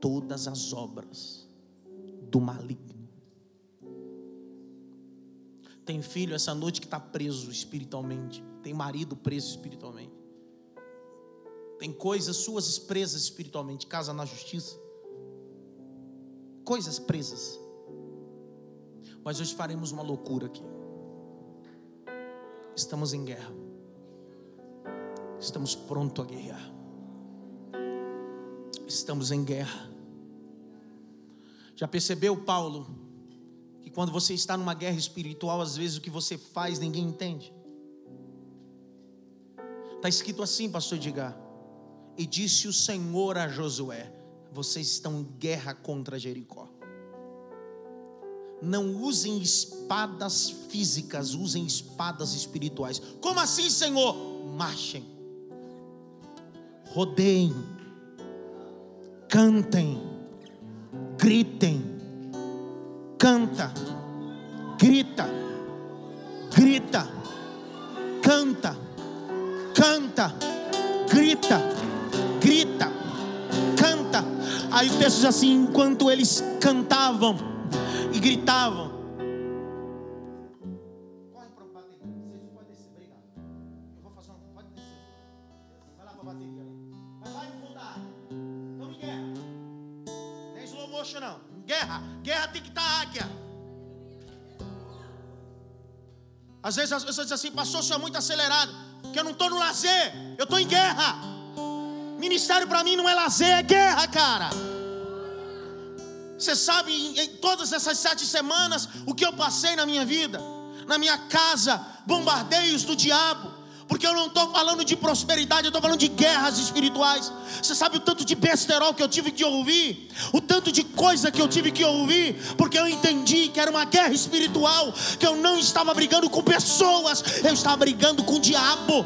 todas as obras do maligno. Tem filho essa noite que está preso espiritualmente tem marido preso espiritualmente, tem coisas suas presas espiritualmente, casa na justiça, coisas presas. Mas hoje faremos uma loucura aqui. Estamos em guerra. Estamos prontos a guerrear. Estamos em guerra. Já percebeu, Paulo, que quando você está numa guerra espiritual, às vezes o que você faz ninguém entende? Está escrito assim, pastor Edgar. E disse o Senhor a Josué: Vocês estão em guerra contra Jericó. Não usem espadas físicas, usem espadas espirituais. Como assim, Senhor? Marchem, rodeiem, cantem, gritem, canta, grita, grita, canta canta, grita, grita, canta. Aí o texto diz assim: enquanto eles cantavam e gritavam, Às vezes as pessoas dizem assim, pastor, o senhor é muito acelerado que eu não estou no lazer, eu estou em guerra. Ministério para mim não é lazer, é guerra, cara. Você sabe, em, todas essas sete semanas, o que eu passei na minha vida, na minha casa, bombardeios do diabo, porque eu não estou falando de prosperidade, eu estou falando de guerras espirituais. Você sabe o tanto de besterol que eu tive que ouvir, o tanto de coisa que eu tive que ouvir, porque eu entendi que era uma guerra espiritual, que eu não estava brigando com pessoas, eu estava brigando com o diabo.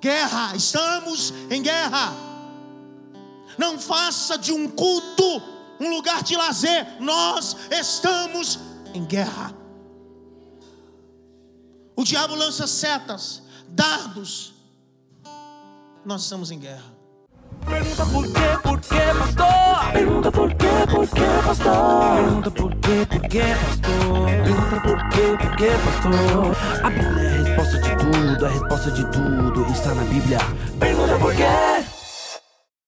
Guerra, estamos em guerra. Não faça de um culto um lugar de lazer, nós estamos em guerra. O diabo lança setas, dardos. Nós estamos em guerra. Pergunta por quê, por quê, pastor? Pergunta por quê, por quê, pastor? Pergunta por quê, por quê, pastor? Pergunta por quê, por quê, pastor? A Bíblia é a resposta de tudo, a resposta de tudo está na Bíblia. Pergunta por quê?